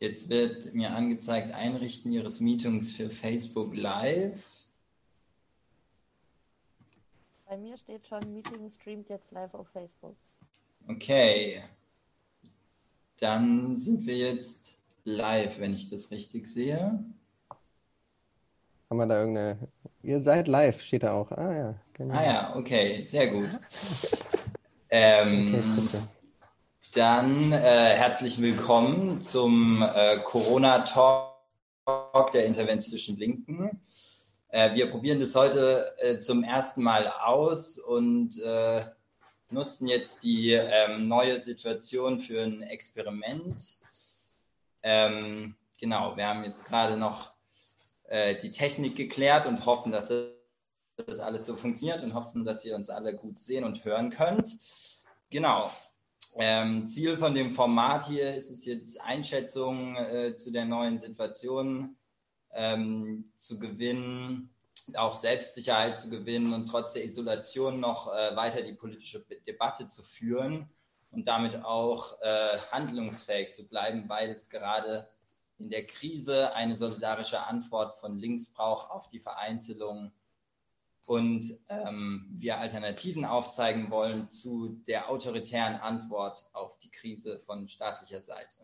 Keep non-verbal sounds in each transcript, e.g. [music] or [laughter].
Jetzt wird mir angezeigt, Einrichten Ihres Meetings für Facebook Live. Bei mir steht schon, Meeting streamt jetzt live auf Facebook. Okay. Dann sind wir jetzt live, wenn ich das richtig sehe. Haben wir da irgendeine. Ihr seid live, steht da auch. Ah ja, genau. Ah ja, okay, sehr gut. [laughs] ähm, okay, bitte. Dann äh, herzlich willkommen zum äh, Corona-Talk der interventionistischen Linken. Äh, wir probieren das heute äh, zum ersten Mal aus und äh, nutzen jetzt die ähm, neue Situation für ein Experiment. Ähm, genau, wir haben jetzt gerade noch äh, die Technik geklärt und hoffen, dass das alles so funktioniert und hoffen, dass ihr uns alle gut sehen und hören könnt. Genau, ähm, Ziel von dem Format hier ist es jetzt Einschätzungen äh, zu der neuen Situation ähm, zu gewinnen, auch Selbstsicherheit zu gewinnen und trotz der Isolation noch äh, weiter die politische Debatte zu führen und damit auch äh, handlungsfähig zu bleiben, weil es gerade in der Krise eine solidarische Antwort von links braucht auf die Vereinzelung und ähm, wir Alternativen aufzeigen wollen zu der autoritären Antwort auf die Krise von staatlicher Seite.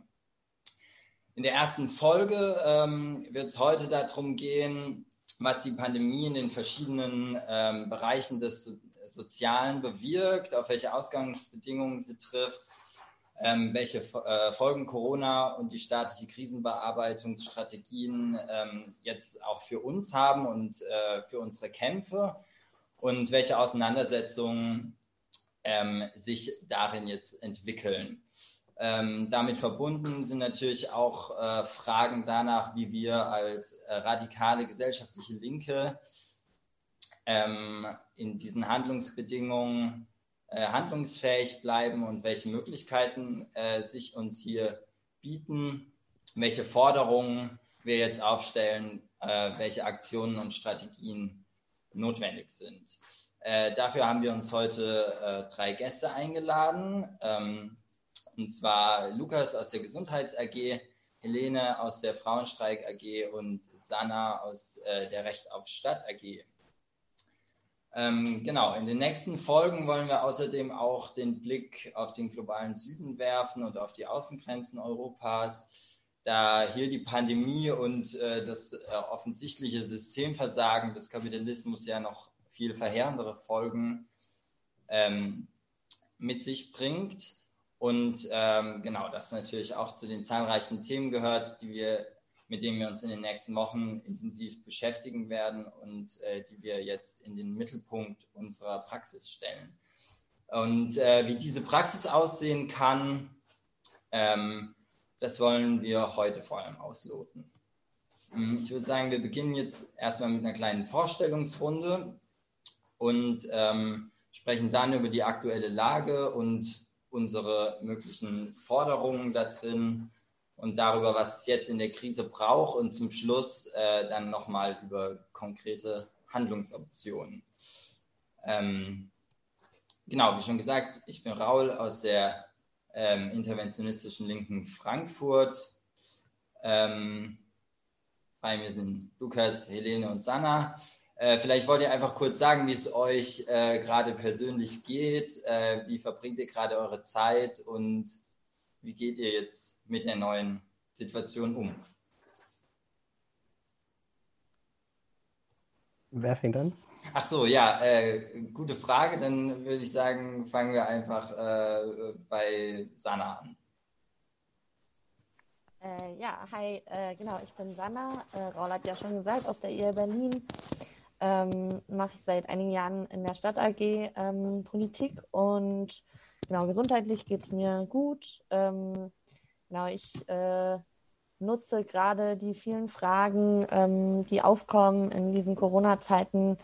In der ersten Folge ähm, wird es heute darum gehen, was die Pandemie in den verschiedenen ähm, Bereichen des Sozialen bewirkt, auf welche Ausgangsbedingungen sie trifft, ähm, welche äh, Folgen Corona und die staatliche Krisenbearbeitungsstrategien ähm, jetzt auch für uns haben und äh, für unsere Kämpfe und welche Auseinandersetzungen ähm, sich darin jetzt entwickeln. Ähm, damit verbunden sind natürlich auch äh, Fragen danach, wie wir als äh, radikale gesellschaftliche Linke ähm, in diesen Handlungsbedingungen äh, handlungsfähig bleiben und welche Möglichkeiten äh, sich uns hier bieten, welche Forderungen wir jetzt aufstellen, äh, welche Aktionen und Strategien notwendig sind. Äh, dafür haben wir uns heute äh, drei Gäste eingeladen, ähm, und zwar Lukas aus der Gesundheits AG, Helene aus der Frauenstreik AG und Sanna aus der Recht auf Stadt AG. Ähm, genau, in den nächsten Folgen wollen wir außerdem auch den Blick auf den globalen Süden werfen und auf die Außengrenzen Europas, da hier die Pandemie und äh, das äh, offensichtliche Systemversagen des Kapitalismus ja noch viel verheerendere Folgen ähm, mit sich bringt. Und ähm, genau, das natürlich auch zu den zahlreichen Themen gehört, die wir mit denen wir uns in den nächsten Wochen intensiv beschäftigen werden und äh, die wir jetzt in den Mittelpunkt unserer Praxis stellen. Und äh, wie diese Praxis aussehen kann, ähm, das wollen wir heute vor allem ausloten. Hm, ich würde sagen, wir beginnen jetzt erstmal mit einer kleinen Vorstellungsrunde und ähm, sprechen dann über die aktuelle Lage und unsere möglichen Forderungen da drin und darüber, was es jetzt in der Krise braucht und zum Schluss äh, dann nochmal über konkrete Handlungsoptionen. Ähm, genau, wie schon gesagt, ich bin Raul aus der ähm, interventionistischen Linken Frankfurt. Ähm, bei mir sind Lukas, Helene und Sanna. Äh, vielleicht wollt ihr einfach kurz sagen, wie es euch äh, gerade persönlich geht. Äh, wie verbringt ihr gerade eure Zeit und wie geht ihr jetzt mit der neuen Situation um? Wer fängt an? Ach so, ja, äh, gute Frage. Dann würde ich sagen, fangen wir einfach äh, bei Sanna an. Äh, ja, hi, äh, genau, ich bin Sanna. Äh, Raul hat ja schon gesagt, aus der IE Berlin. Ähm, Mache ich seit einigen Jahren in der Stadt AG ähm, Politik und genau, gesundheitlich geht es mir gut. Ähm, genau, ich äh, nutze gerade die vielen Fragen, ähm, die aufkommen in diesen Corona-Zeiten,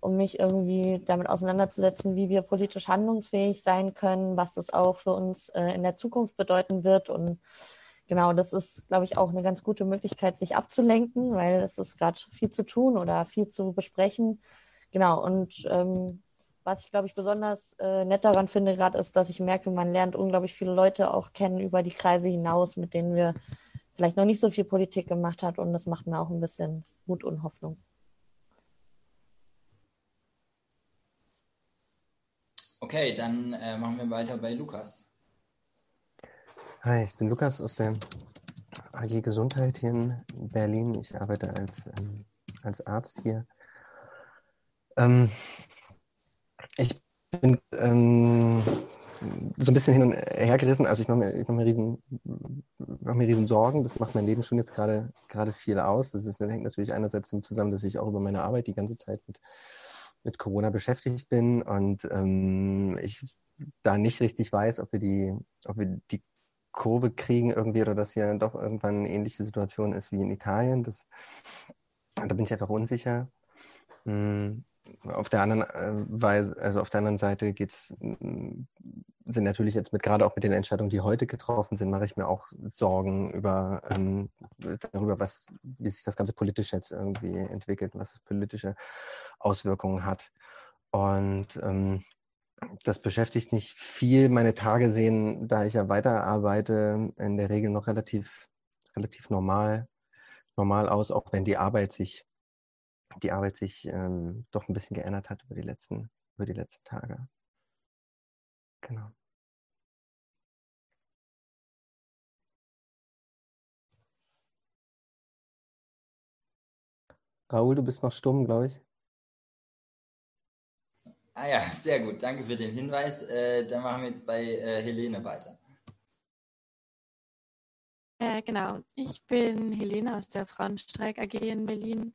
um mich irgendwie damit auseinanderzusetzen, wie wir politisch handlungsfähig sein können, was das auch für uns äh, in der Zukunft bedeuten wird. Und genau, das ist, glaube ich, auch eine ganz gute Möglichkeit, sich abzulenken, weil es ist gerade viel zu tun oder viel zu besprechen. Genau, und ähm, was ich, glaube ich, besonders äh, nett daran finde gerade, ist, dass ich merke, man lernt unglaublich viele Leute auch kennen über die Kreise hinaus, mit denen wir vielleicht noch nicht so viel Politik gemacht hat. Und das macht mir auch ein bisschen Mut und Hoffnung. Okay, dann äh, machen wir weiter bei Lukas. Hi, ich bin Lukas aus der AG Gesundheit hier in Berlin. Ich arbeite als, ähm, als Arzt hier. Ähm, ich bin ähm, so ein bisschen hin und her gerissen. Also ich mache mir, mach mir, riesen, mach mir riesen Sorgen. Das macht mein Leben schon jetzt gerade gerade viel aus. Das, ist, das hängt natürlich einerseits damit zusammen, dass ich auch über meine Arbeit die ganze Zeit mit, mit Corona beschäftigt bin und ähm, ich da nicht richtig weiß, ob wir die, ob wir die Kurve kriegen irgendwie oder dass hier doch irgendwann eine ähnliche Situation ist wie in Italien. Das, da bin ich einfach unsicher. Hm, auf der anderen äh, Weise, also auf der anderen Seite geht's, hm, sind natürlich jetzt mit gerade auch mit den Entscheidungen, die heute getroffen sind, mache ich mir auch Sorgen über ähm, darüber, was, wie sich das Ganze politisch jetzt irgendwie entwickelt, was es politische Auswirkungen hat. Und ähm, das beschäftigt mich viel. Meine Tage sehen, da ich ja weiterarbeite, in der Regel noch relativ, relativ normal, normal aus, auch wenn die Arbeit sich, die Arbeit sich ähm, doch ein bisschen geändert hat über die letzten, über die letzten Tage. Genau. Raoul, du bist noch stumm, glaube ich. Ah ja, sehr gut. Danke für den Hinweis. Äh, dann machen wir jetzt bei äh, Helene weiter. Äh, genau. Ich bin Helene aus der Frauenstreik AG in Berlin.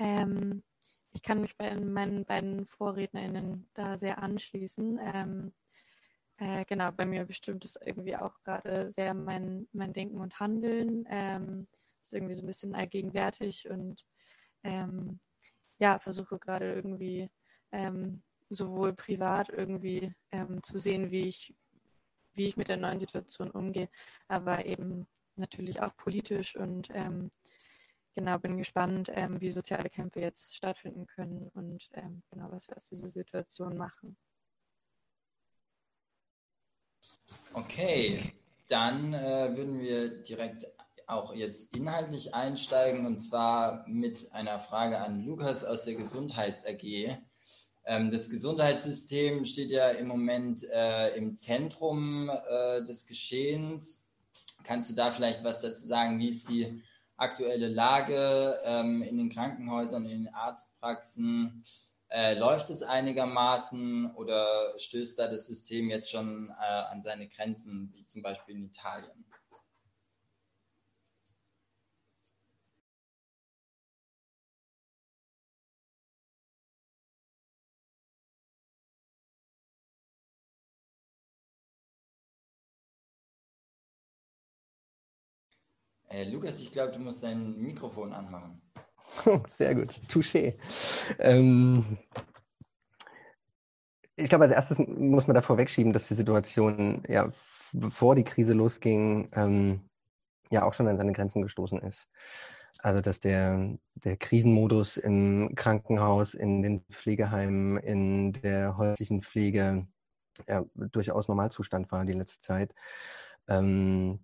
Ähm, ich kann mich bei meinen beiden VorrednerInnen da sehr anschließen. Ähm, äh, genau, bei mir bestimmt es irgendwie auch gerade sehr mein, mein Denken und Handeln. Ähm, ist irgendwie so ein bisschen allgegenwärtig und ähm, ja, versuche gerade irgendwie ähm, sowohl privat irgendwie ähm, zu sehen, wie ich, wie ich mit der neuen Situation umgehe, aber eben natürlich auch politisch und ähm, genau bin gespannt, ähm, wie soziale Kämpfe jetzt stattfinden können und ähm, genau was wir aus dieser Situation machen. Okay, dann äh, würden wir direkt auch jetzt inhaltlich einsteigen und zwar mit einer Frage an Lukas aus der Gesundheits AG. Ähm, das Gesundheitssystem steht ja im Moment äh, im Zentrum äh, des Geschehens. Kannst du da vielleicht was dazu sagen? Wie ist die aktuelle Lage ähm, in den Krankenhäusern, in den Arztpraxen? Äh, läuft es einigermaßen oder stößt da das System jetzt schon äh, an seine Grenzen, wie zum Beispiel in Italien? Äh, Lukas, ich glaube, du musst dein Mikrofon anmachen. [laughs] Sehr gut, touché. Ähm, ich glaube, als erstes muss man davor wegschieben, dass die Situation, ja, bevor die Krise losging, ähm, ja auch schon an seine Grenzen gestoßen ist. Also, dass der, der Krisenmodus im Krankenhaus, in den Pflegeheimen, in der häuslichen Pflege ja, durchaus Normalzustand war die letzte Zeit ähm,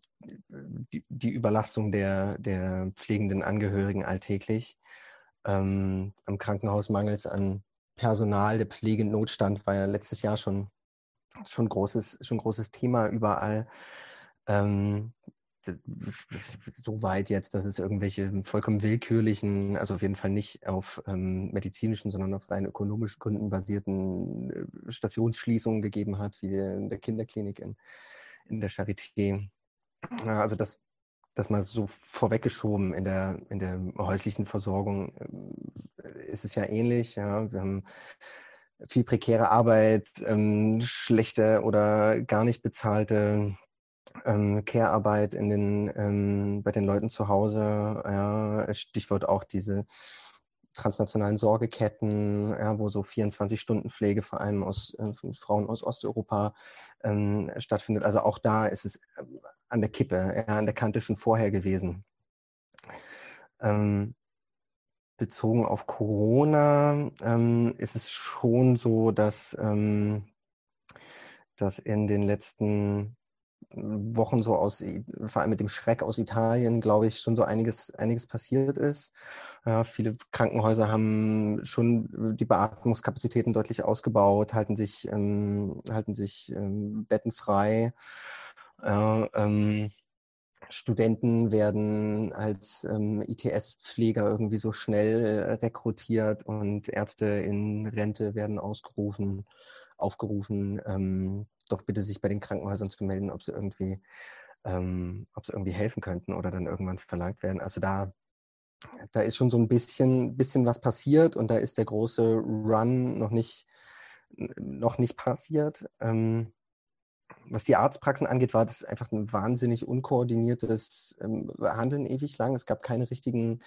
die, die, Überlastung der, der pflegenden Angehörigen alltäglich. Ähm, am Krankenhaus mangelt es an Personal. Der Pflegenotstand war ja letztes Jahr schon, schon, großes, schon großes Thema überall. Ähm, so weit jetzt, dass es irgendwelche vollkommen willkürlichen, also auf jeden Fall nicht auf ähm, medizinischen, sondern auf rein ökonomischen Gründen basierten äh, Stationsschließungen gegeben hat, wie in der Kinderklinik in, in der Charité. Also das, das mal so vorweggeschoben in der, in der häuslichen Versorgung äh, ist es ja ähnlich. Ja. Wir haben viel prekäre Arbeit, ähm, schlechte oder gar nicht bezahlte ähm, Care-Arbeit in den, ähm, bei den Leuten zu Hause. Ja. Stichwort auch diese transnationalen Sorgeketten, ja, wo so 24-Stunden-Pflege vor allem aus äh, Frauen aus Osteuropa ähm, stattfindet. Also auch da ist es äh, an der Kippe, ja, an der Kante schon vorher gewesen. Ähm, bezogen auf Corona ähm, ist es schon so, dass, ähm, dass in den letzten Wochen so aus, vor allem mit dem Schreck aus Italien, glaube ich, schon so einiges, einiges passiert ist. Ja, viele Krankenhäuser haben schon die Beatmungskapazitäten deutlich ausgebaut, halten sich, ähm, halten sich ähm, Betten frei. Ja, ähm, Studenten werden als ähm, ITS-Pfleger irgendwie so schnell rekrutiert und Ärzte in Rente werden ausgerufen, aufgerufen, ähm, doch bitte sich bei den Krankenhäusern zu melden, ob sie irgendwie, ähm, ob sie irgendwie helfen könnten oder dann irgendwann verlangt werden. Also da, da ist schon so ein bisschen, bisschen was passiert und da ist der große Run noch nicht, noch nicht passiert. Ähm, was die Arztpraxen angeht, war das einfach ein wahnsinnig unkoordiniertes ähm, Handeln ewig lang. Es gab keine richtigen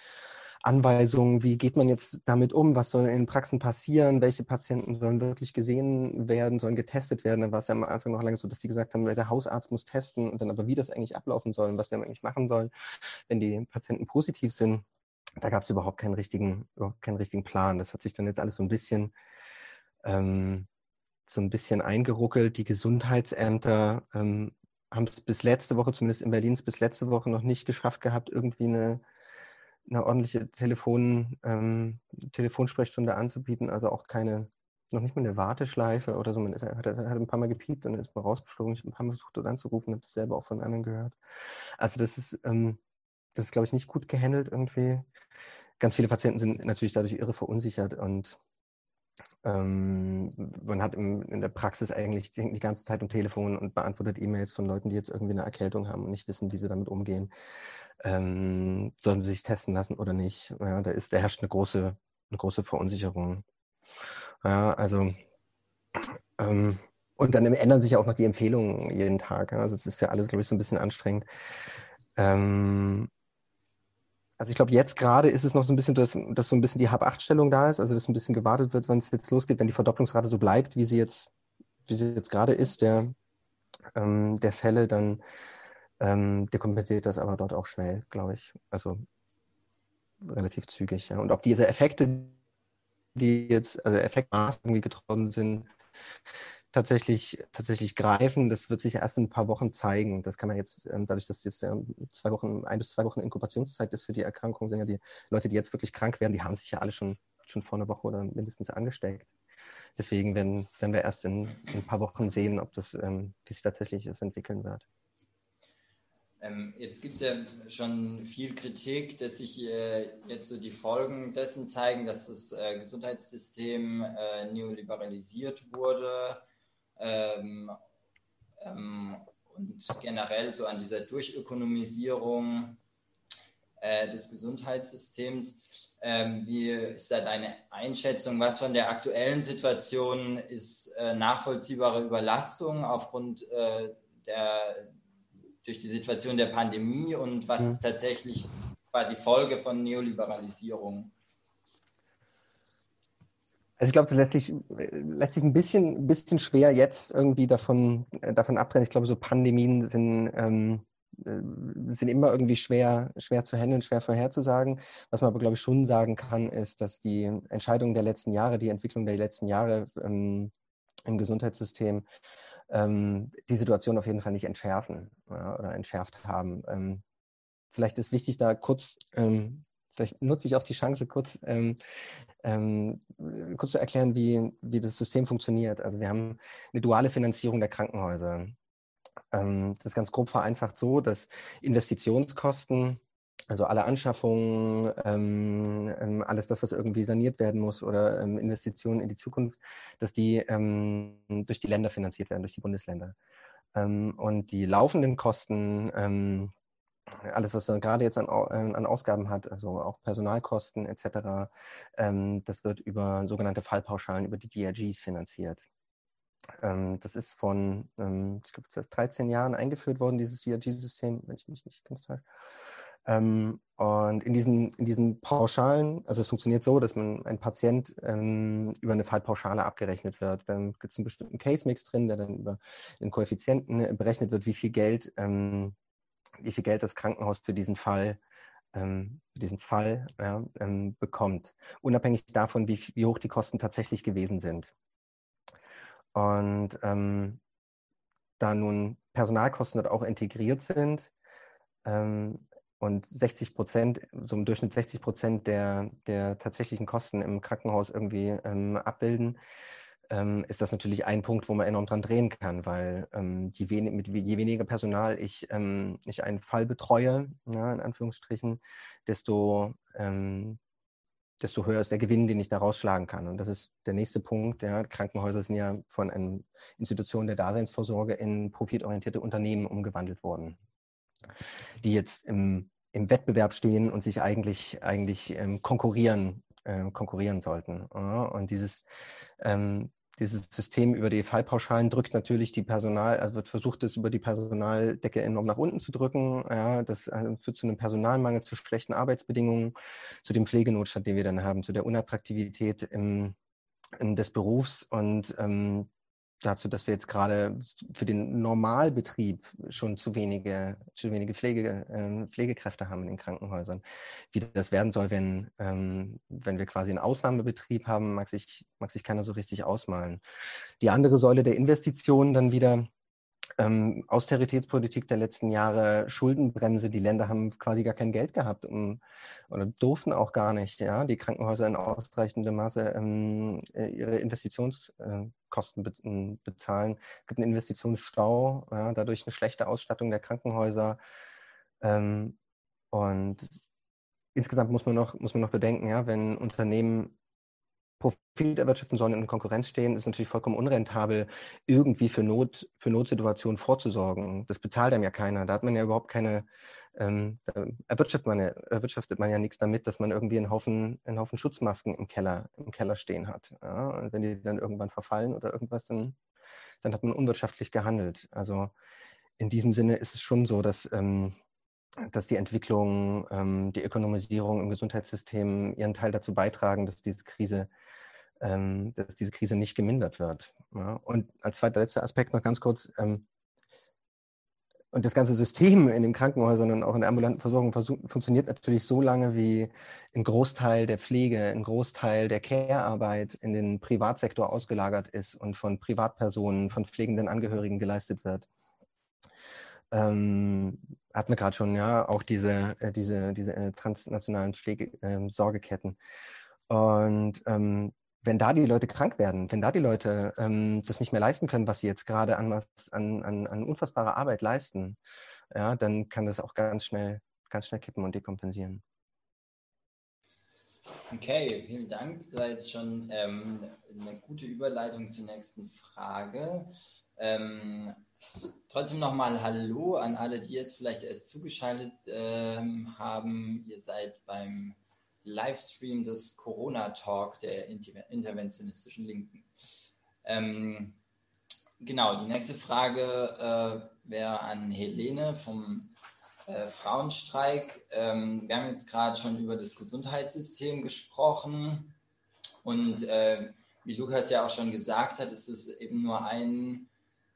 Anweisungen, wie geht man jetzt damit um, was soll in den Praxen passieren, welche Patienten sollen wirklich gesehen werden, sollen getestet werden. Dann war es ja am Anfang noch lange so, dass die gesagt haben, der Hausarzt muss testen und dann aber wie das eigentlich ablaufen soll und was wir eigentlich machen sollen, wenn die Patienten positiv sind. Da gab es überhaupt keinen richtigen, überhaupt keinen richtigen Plan. Das hat sich dann jetzt alles so ein bisschen ähm, so ein bisschen eingeruckelt. Die Gesundheitsämter ähm, haben es bis letzte Woche, zumindest in Berlin, bis letzte Woche noch nicht geschafft gehabt, irgendwie eine, eine ordentliche Telefon, ähm, Telefonsprechstunde anzubieten. Also auch keine, noch nicht mal eine Warteschleife oder so. Man ist, hat, hat ein paar Mal gepiept und ist man rausgeflogen. Ich habe ein paar Mal versucht, dort anzurufen, habe das selber auch von anderen gehört. Also das ist, ähm, das ist, glaube ich, nicht gut gehandelt irgendwie. Ganz viele Patienten sind natürlich dadurch irre verunsichert und ähm, man hat im, in der Praxis eigentlich die, die ganze Zeit am Telefon und beantwortet E-Mails von Leuten, die jetzt irgendwie eine Erkältung haben und nicht wissen, wie sie damit umgehen. Ähm, sollen sie sich testen lassen oder nicht? Ja, da ist, da herrscht eine große, eine große Verunsicherung. Ja, also ähm, und dann ändern sich ja auch noch die Empfehlungen jeden Tag. Ja? Also es ist für alles, glaube ich, so ein bisschen anstrengend. Ähm, also ich glaube, jetzt gerade ist es noch so ein bisschen, dass, dass so ein bisschen die Hab-8-Stellung da ist, also dass ein bisschen gewartet wird, wann es jetzt losgeht, wenn die Verdopplungsrate so bleibt, wie sie jetzt, wie sie jetzt gerade ist, der, ähm, der Fälle, dann ähm, dekompensiert das aber dort auch schnell, glaube ich. Also relativ zügig. Ja. Und ob diese Effekte, die jetzt, also Effektmaß irgendwie getroffen sind, tatsächlich, tatsächlich greifen. Das wird sich erst in ein paar Wochen zeigen. Das kann man jetzt, ähm, dadurch, dass jetzt zwei Wochen, ein bis zwei Wochen Inkubationszeit ist für die Erkrankung, sind ja die Leute, die jetzt wirklich krank werden, die haben sich ja alle schon, schon vor einer Woche oder mindestens angesteckt. Deswegen werden, werden wir erst in, in ein paar Wochen sehen, ob das, ähm, wie sich tatsächlich entwickeln wird. Ähm, jetzt gibt es ja schon viel Kritik, dass sich äh, jetzt so die Folgen dessen zeigen, dass das äh, Gesundheitssystem äh, neoliberalisiert wurde ähm, ähm, und generell so an dieser Durchökonomisierung äh, des Gesundheitssystems. Ähm, wie ist da deine Einschätzung? Was von der aktuellen Situation ist äh, nachvollziehbare Überlastung aufgrund äh, der durch die Situation der Pandemie und was ist tatsächlich quasi Folge von Neoliberalisierung? Also ich glaube, das lässt sich, lässt sich ein bisschen, bisschen schwer jetzt irgendwie davon, äh, davon abtrennen. Ich glaube, so Pandemien sind, ähm, äh, sind immer irgendwie schwer, schwer zu handeln, schwer vorherzusagen. Was man aber, glaube ich, schon sagen kann, ist, dass die Entscheidungen der letzten Jahre, die Entwicklung der letzten Jahre ähm, im Gesundheitssystem ähm, die Situation auf jeden Fall nicht entschärfen ja, oder entschärft haben. Ähm, vielleicht ist wichtig, da kurz ähm, Vielleicht nutze ich auch die Chance, kurz, ähm, ähm, kurz zu erklären, wie, wie das System funktioniert. Also wir haben eine duale Finanzierung der Krankenhäuser. Ähm, das ist ganz grob vereinfacht so, dass Investitionskosten, also alle Anschaffungen, ähm, ähm, alles das, was irgendwie saniert werden muss oder ähm, Investitionen in die Zukunft, dass die ähm, durch die Länder finanziert werden, durch die Bundesländer. Ähm, und die laufenden Kosten, ähm, alles, was man gerade jetzt an, äh, an, Ausgaben hat, also auch Personalkosten etc., das wird über sogenannte Fallpauschalen, über die DRGs finanziert. Das ist von, ich glaube, 13 Jahren eingeführt worden, dieses DRG-System, wenn ich mich nicht ganz täusche. Ähm, und in diesen, in diesen Pauschalen, also es funktioniert so, dass man ein Patient ähm, über eine Fallpauschale abgerechnet wird. Dann gibt es einen bestimmten Case-Mix drin, der dann über den Koeffizienten berechnet wird, wie viel Geld ähm, wie viel Geld das Krankenhaus für diesen Fall, ähm, diesen Fall ja, ähm, bekommt, unabhängig davon, wie, wie hoch die Kosten tatsächlich gewesen sind. Und ähm, da nun Personalkosten dort auch integriert sind ähm, und 60 Prozent, so im Durchschnitt 60 Prozent der, der tatsächlichen Kosten im Krankenhaus irgendwie ähm, abbilden, ähm, ist das natürlich ein Punkt, wo man enorm dran drehen kann, weil ähm, je, wen mit, je, weniger Personal ich, ähm, ich einen Fall betreue, ja, in Anführungsstrichen, desto, ähm, desto höher ist der Gewinn, den ich da rausschlagen kann. Und das ist der nächste Punkt. Ja. Krankenhäuser sind ja von einer Institution der Daseinsvorsorge in profitorientierte Unternehmen umgewandelt worden, die jetzt im, im Wettbewerb stehen und sich eigentlich, eigentlich ähm, konkurrieren, äh, konkurrieren sollten. Ja. Und dieses ähm, dieses System über die Fallpauschalen drückt natürlich die Personal, also wird versucht, es über die Personaldecke enorm nach unten zu drücken. Ja, das äh, führt zu einem Personalmangel, zu schlechten Arbeitsbedingungen, zu dem Pflegenotstand, den wir dann haben, zu der Unattraktivität im, in des Berufs und ähm, dazu, dass wir jetzt gerade für den Normalbetrieb schon zu wenige, zu wenige Pflege, äh, Pflegekräfte haben in den Krankenhäusern. Wie das werden soll, wenn, ähm, wenn wir quasi einen Ausnahmebetrieb haben, mag sich, mag sich keiner so richtig ausmalen. Die andere Säule der Investitionen dann wieder ähm, Austeritätspolitik der letzten Jahre, Schuldenbremse, die Länder haben quasi gar kein Geld gehabt um, oder durften auch gar nicht, ja, die Krankenhäuser in ausreichendem Maße ähm, äh, ihre Investitionskosten be ähm, bezahlen. Es gibt einen Investitionsstau, ja, dadurch eine schlechte Ausstattung der Krankenhäuser. Ähm, und insgesamt muss man noch, muss man noch bedenken, ja, wenn Unternehmen Profit erwirtschaften sollen und in Konkurrenz stehen, ist natürlich vollkommen unrentabel, irgendwie für, Not, für Notsituationen vorzusorgen. Das bezahlt einem ja keiner. Da hat man ja überhaupt keine, ähm, erwirtschaftet, man ja, erwirtschaftet man ja nichts damit, dass man irgendwie einen Haufen, einen Haufen Schutzmasken im Keller, im Keller stehen hat. Ja? Und wenn die dann irgendwann verfallen oder irgendwas, dann, dann hat man unwirtschaftlich gehandelt. Also in diesem Sinne ist es schon so, dass, ähm, dass die Entwicklung, ähm, die Ökonomisierung im Gesundheitssystem ihren Teil dazu beitragen, dass diese Krise ähm, dass diese Krise nicht gemindert wird. Ja. Und als zweiter letzter Aspekt noch ganz kurz, ähm, und das ganze System in den Krankenhäusern und auch in der ambulanten Versorgung funktioniert natürlich so lange, wie ein Großteil der Pflege, ein Großteil der Care-Arbeit in den Privatsektor ausgelagert ist und von Privatpersonen, von pflegenden Angehörigen geleistet wird. Ähm, hatten wir gerade schon, ja, auch diese, äh, diese, diese äh, transnationalen Pflegesorgeketten. Ähm, und ähm, wenn da die Leute krank werden, wenn da die Leute ähm, das nicht mehr leisten können, was sie jetzt gerade an, an, an, an unfassbarer Arbeit leisten, ja, dann kann das auch ganz schnell, ganz schnell kippen und dekompensieren. Okay, vielen Dank. Das war jetzt schon ähm, eine gute Überleitung zur nächsten Frage. Ähm, trotzdem nochmal Hallo an alle, die jetzt vielleicht erst zugeschaltet ähm, haben. Ihr seid beim Livestream des Corona-Talk der interventionistischen Linken. Ähm, genau, die nächste Frage äh, wäre an Helene vom äh, Frauenstreik. Ähm, wir haben jetzt gerade schon über das Gesundheitssystem gesprochen und äh, wie Lukas ja auch schon gesagt hat, ist es eben nur ein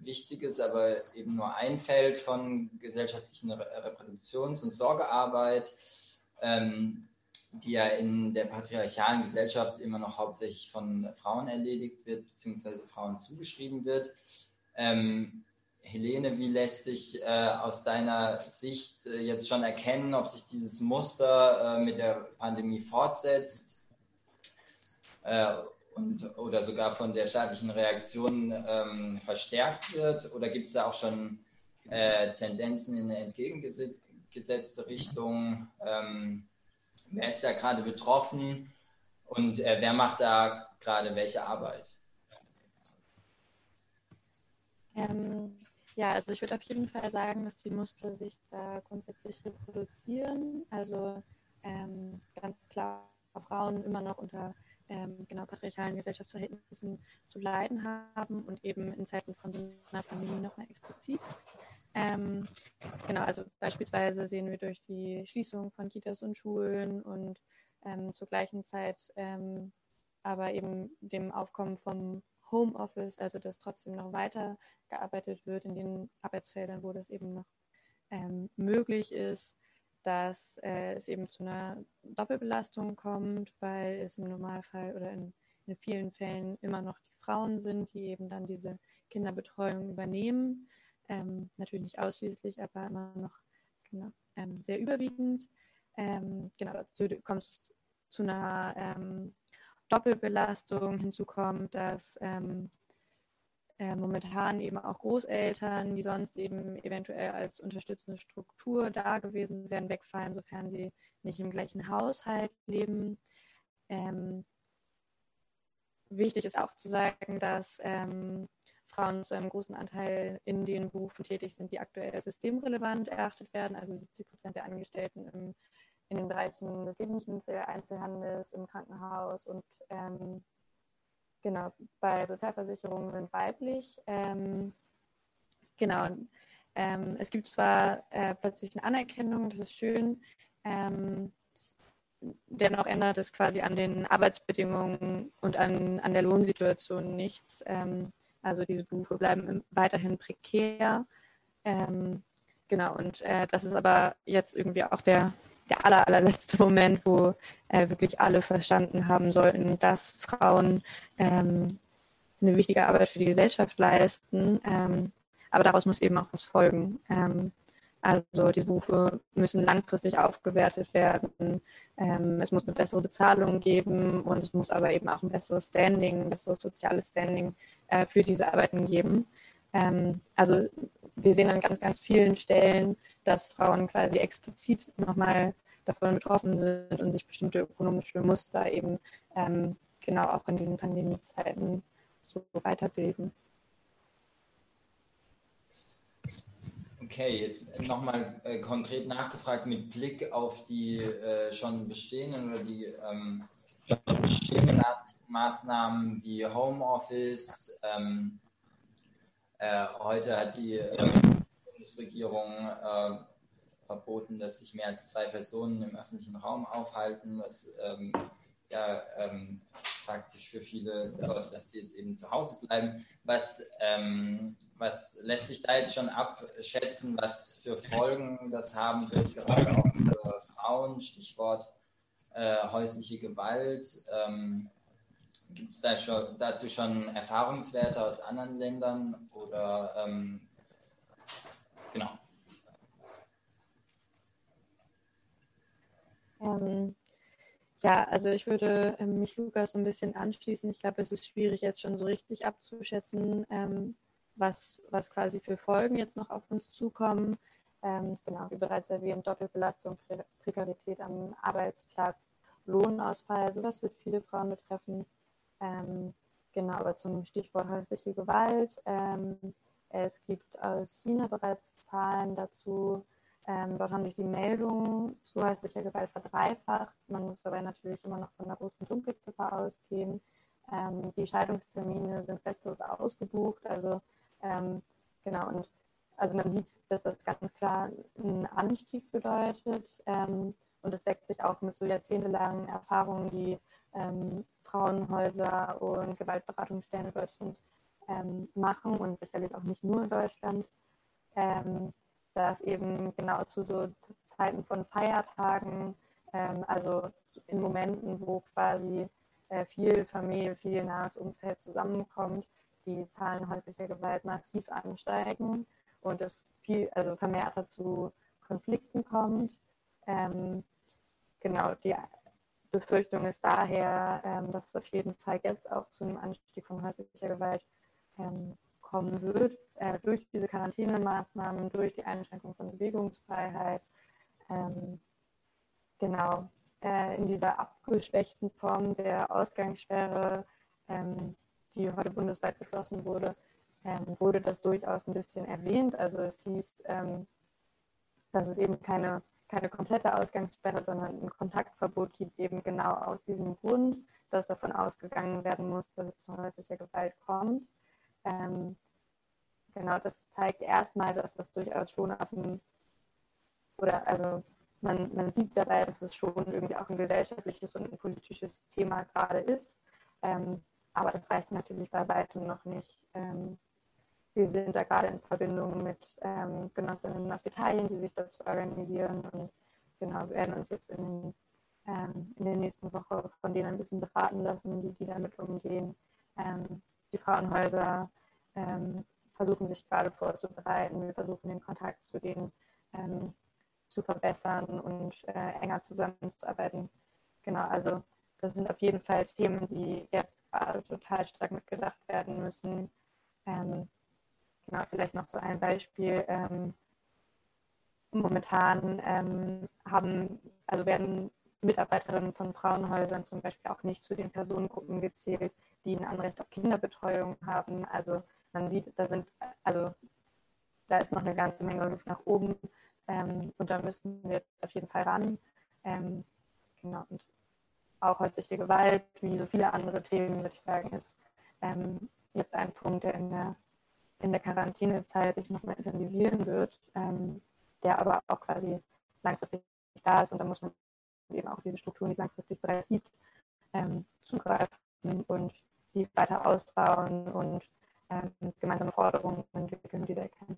wichtiges, aber eben nur ein Feld von gesellschaftlichen Reproduktions- und Sorgearbeit. Ähm, die ja in der patriarchalen Gesellschaft immer noch hauptsächlich von Frauen erledigt wird, beziehungsweise Frauen zugeschrieben wird. Ähm, Helene, wie lässt sich äh, aus deiner Sicht äh, jetzt schon erkennen, ob sich dieses Muster äh, mit der Pandemie fortsetzt äh, und, oder sogar von der staatlichen Reaktion ähm, verstärkt wird? Oder gibt es da auch schon äh, Tendenzen in eine entgegengesetzte Richtung? Ähm, wer ist da gerade betroffen und äh, wer macht da gerade welche Arbeit? Ähm, ja, also ich würde auf jeden Fall sagen, dass die Muster sich da grundsätzlich reproduzieren. Also ähm, ganz klar Frauen immer noch unter ähm, genau patriarchalen Gesellschaftsverhältnissen zu leiden haben und eben in Zeiten von einer Pandemie nochmal explizit. Ähm, genau, also beispielsweise sehen wir durch die Schließung von Kitas und Schulen und ähm, zur gleichen Zeit ähm, aber eben dem Aufkommen vom Homeoffice, also dass trotzdem noch weiter gearbeitet wird in den Arbeitsfeldern, wo das eben noch ähm, möglich ist, dass äh, es eben zu einer Doppelbelastung kommt, weil es im Normalfall oder in, in vielen Fällen immer noch die Frauen sind, die eben dann diese Kinderbetreuung übernehmen Ähm, natürlich nicht ausschließlich, aber immer noch genau, ähm, sehr überwiegend. Ähm, genau, dazu kommt es zu einer ähm, Doppelbelastung. Hinzu kommt, dass ähm, äh, momentan eben auch Großeltern, die sonst eben eventuell als unterstützende Struktur da gewesen wären, wegfallen, sofern sie nicht im gleichen Haushalt leben. Ähm, wichtig ist auch zu sagen, dass ähm, Frauen zu einem großen Anteil in den Berufen tätig sind, die aktuell systemrelevant erachtet werden. Also 70 Prozent der Angestellten im, in den Bereichen des Lebensmittel, Einzelhandels, im Krankenhaus und ähm, genau bei Sozialversicherungen sind weiblich. Ähm, genau. Ähm, es gibt zwar äh, plötzlich eine Anerkennung, das ist schön. Ähm, dennoch ändert es quasi an den Arbeitsbedingungen und an, an der Lohnsituation nichts. Ähm, also diese Berufe bleiben weiterhin prekär. Ähm, genau, und äh, das ist aber jetzt irgendwie auch der, der aller, allerletzte Moment, wo äh, wirklich alle verstanden haben sollten, dass Frauen ähm, eine wichtige Arbeit für die Gesellschaft leisten. Ähm, aber daraus muss eben auch was folgen. Ähm, also diese Berufe müssen langfristig aufgewertet werden. Ähm, es muss eine bessere Bezahlung geben und es muss aber eben auch ein besseres Standing, ein besseres soziales Standing äh, für diese Arbeiten geben. Ähm, also wir sehen an ganz, ganz vielen Stellen, dass Frauen quasi explizit nochmal davon betroffen sind und sich bestimmte ökonomische Muster eben ähm, genau auch in diesen Pandemiezeiten so weiterbilden. Okay, jetzt nochmal äh, konkret nachgefragt mit Blick auf die äh, schon bestehenden oder die ähm, schon bestehenden Maßnahmen wie Homeoffice. Ähm, äh, heute hat die ähm, Bundesregierung äh, verboten, dass sich mehr als zwei Personen im öffentlichen Raum aufhalten, was ähm, ja ähm, praktisch für viele bedeutet, dass sie jetzt eben zu Hause bleiben. Was ähm, was lässt sich da jetzt schon abschätzen, was für Folgen das haben wird, gerade auch für Frauen, Stichwort äh, häusliche Gewalt? Ähm, Gibt es da schon, dazu schon Erfahrungswerte aus anderen Ländern oder ähm, genau? Ähm, ja, also ich würde ähm, mich Lukas so ein bisschen anschließen. Ich glaube, es ist schwierig jetzt schon so richtig abzuschätzen, ähm, was, was quasi für Folgen jetzt noch auf uns zukommen. Ähm, genau, wie bereits erwähnt, Doppelbelastung, Pre Prekarität am Arbeitsplatz, Lohnausfall, sowas wird viele Frauen betreffen. Ähm, genau, aber zum Stichwort häusliche Gewalt. Ähm, es gibt aus China bereits Zahlen dazu. Ähm, dort haben sich die Meldungen zu häuslicher Gewalt verdreifacht. Man muss dabei natürlich immer noch von der roten Dunkelziffer ausgehen. Ähm, die Scheidungstermine sind restlos ausgebucht. Also ähm, genau, und also man sieht, dass das ganz klar einen Anstieg bedeutet. Ähm, und es deckt sich auch mit so jahrzehntelangen Erfahrungen, die ähm, Frauenhäuser und Gewaltberatungsstellen in Deutschland ähm, machen und sicherlich auch nicht nur in Deutschland, ähm, dass eben genau zu so Zeiten von Feiertagen, ähm, also in Momenten, wo quasi äh, viel Familie, viel nahes Umfeld zusammenkommt, die Zahlen häuslicher Gewalt massiv ansteigen und es viel, also vermehrt zu Konflikten kommt. Ähm, genau, die Befürchtung ist daher, ähm, dass es auf jeden Fall jetzt auch zu einem Anstieg von häuslicher Gewalt ähm, kommen wird, äh, durch diese Quarantänemaßnahmen, durch die Einschränkung von Bewegungsfreiheit. Ähm, genau, äh, in dieser abgeschwächten Form der Ausgangssperre ähm, die heute bundesweit beschlossen wurde, ähm, wurde das durchaus ein bisschen erwähnt. Also es hieß, ähm, dass es eben keine, keine komplette Ausgangssperre, sondern ein Kontaktverbot gibt, eben genau aus diesem Grund, dass davon ausgegangen werden muss, dass es zu häuslicher Gewalt kommt. Ähm, genau, das zeigt erstmal, dass das durchaus schon auf dem, oder also man, man sieht dabei, dass es schon irgendwie auch ein gesellschaftliches und ein politisches Thema gerade ist. Ähm, aber das reicht natürlich bei weitem noch nicht. Ähm, wir sind da gerade in Verbindung mit ähm, Genossinnen aus Italien, die sich dazu organisieren und genau, werden uns jetzt in, ähm, in der nächsten Woche von denen ein bisschen beraten lassen, wie die damit umgehen. Ähm, die Frauenhäuser, ähm, versuchen sich gerade vorzubereiten. Wir versuchen den Kontakt zu denen ähm, zu verbessern und äh, enger zusammenzuarbeiten. Genau, also das sind auf jeden Fall Themen, die jetzt gerade total stark mitgedacht werden müssen. Ähm, genau, vielleicht noch so ein Beispiel. Ähm, momentan ähm, haben, also werden Mitarbeiterinnen von Frauenhäusern zum Beispiel auch nicht zu den Personengruppen gezählt, die ein Anrecht auf Kinderbetreuung haben. Also man sieht, da sind, also da ist noch eine ganze Menge Luft nach oben ähm, und da müssen wir jetzt auf jeden Fall ran. Ähm, genau, und auch häusliche Gewalt, wie so viele andere Themen, würde ich sagen, ist ähm, jetzt ein Punkt, der in der, in der Quarantänezeit sich nochmal intensivieren wird, ähm, der aber auch quasi langfristig da ist und da muss man eben auch diese Strukturen, die langfristig bereits gibt, ähm, zugreifen und die weiter ausbauen und ähm, gemeinsame Forderungen entwickeln, die wir erkennen.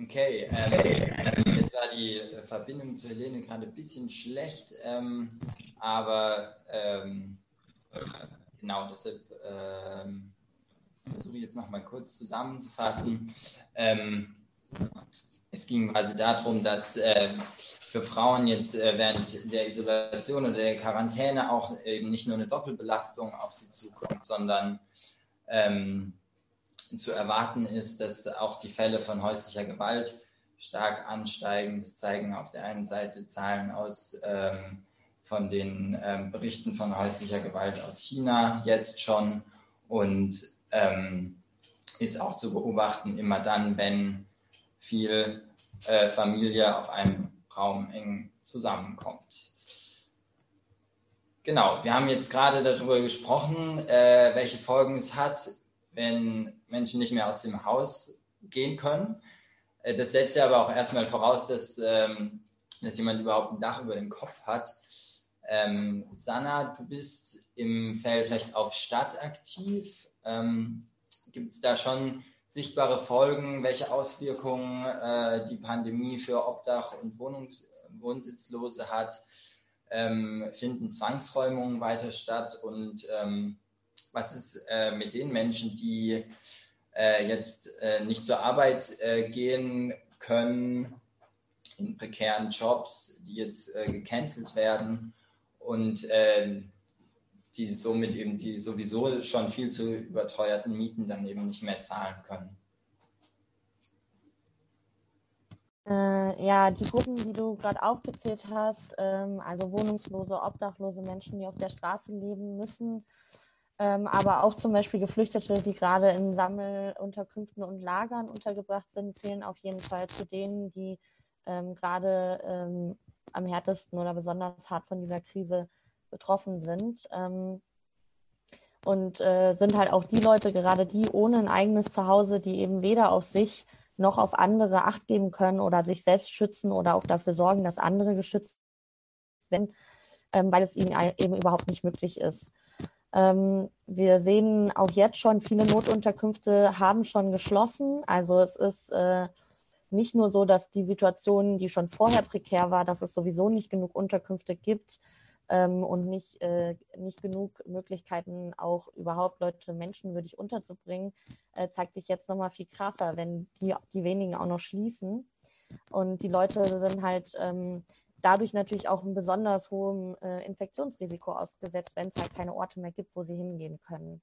Okay, ähm, jetzt war die Verbindung zu Helene gerade ein bisschen schlecht, ähm, aber ähm, genau deshalb ähm, versuche ich jetzt noch mal kurz zusammenzufassen. Ähm, es ging quasi darum, dass äh, für Frauen jetzt äh, während der Isolation oder der Quarantäne auch eben nicht nur eine Doppelbelastung auf sie zukommt, sondern ähm, zu erwarten ist, dass auch die Fälle von häuslicher Gewalt stark ansteigen. Das zeigen auf der einen Seite Zahlen aus ähm, von den ähm, Berichten von häuslicher Gewalt aus China jetzt schon und ähm, ist auch zu beobachten, immer dann, wenn viel äh, Familie auf einem Raum eng zusammenkommt. Genau, wir haben jetzt gerade darüber gesprochen, äh, welche Folgen es hat, wenn Menschen nicht mehr aus dem Haus gehen können. Äh, das setzt ja aber auch erstmal voraus, dass, ähm, dass jemand überhaupt ein Dach über dem Kopf hat. Ähm, Sanna, du bist im Feldrecht auf Stadt aktiv. Ähm, Gibt es da schon sichtbare Folgen, welche Auswirkungen äh, die Pandemie für Obdach- und Wohnungs Wohnsitzlose hat? Ähm, finden Zwangsräumungen weiter statt? Und ähm, was ist äh, mit den Menschen, die äh, jetzt äh, nicht zur Arbeit äh, gehen können, in prekären Jobs, die jetzt äh, gecancelt werden und ähm, die somit eben die sowieso schon viel zu überteuerten Mieten dann eben nicht mehr zahlen können. Äh, ja, die Gruppen, die du gerade aufgezählt hast, ähm, also wohnungslose, obdachlose Menschen, die auf der Straße leben müssen, ähm, aber auch zum Beispiel Geflüchtete, die gerade in Sammelunterkünften und Lagern untergebracht sind, zählen auf jeden Fall zu denen, die ähm, gerade ähm, am härtesten oder besonders hart von dieser Krise betroffen sind. Ähm, und äh, sind halt auch die Leute, gerade die ohne ein eigenes Zuhause, die eben weder auf sich noch auf andere Acht geben können oder sich selbst schützen oder auch dafür sorgen, dass andere geschützt werden, ähm, weil es ihnen eben überhaupt nicht möglich ist. Ähm, wir sehen auch jetzt schon, viele Notunterkünfte haben schon geschlossen. Also es ist äh, nicht nur so, dass die Situation, die schon vorher prekär war, dass es sowieso nicht genug Unterkünfte gibt ähm, und nicht, äh, nicht genug Möglichkeiten, auch überhaupt Leute menschenwürdig unterzubringen, äh, zeigt sich jetzt nochmal viel krasser, wenn die, die wenigen auch noch schließen. Und die Leute sind halt ähm, dadurch natürlich auch einem besonders hohem äh, Infektionsrisiko ausgesetzt, wenn es halt keine Orte mehr gibt, wo sie hingehen können.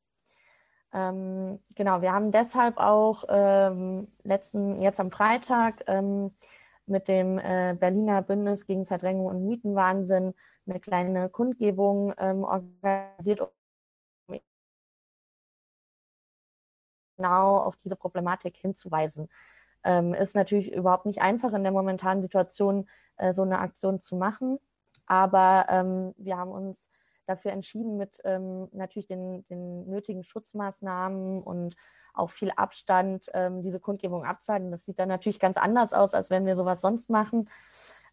Ähm, genau, wir haben deshalb auch ähm, letzten, jetzt am Freitag ähm, mit dem äh, Berliner Bündnis gegen Verdrängung und Mietenwahnsinn eine kleine Kundgebung ähm, organisiert, um genau auf diese Problematik hinzuweisen. Ähm, ist natürlich überhaupt nicht einfach in der momentanen Situation, äh, so eine Aktion zu machen. Aber ähm, wir haben uns dafür entschieden, mit ähm, natürlich den, den, nötigen Schutzmaßnahmen und auch viel Abstand ähm, diese Kundgebung abzuhalten. Das sieht dann natürlich ganz anders aus, als wenn wir sowas sonst machen.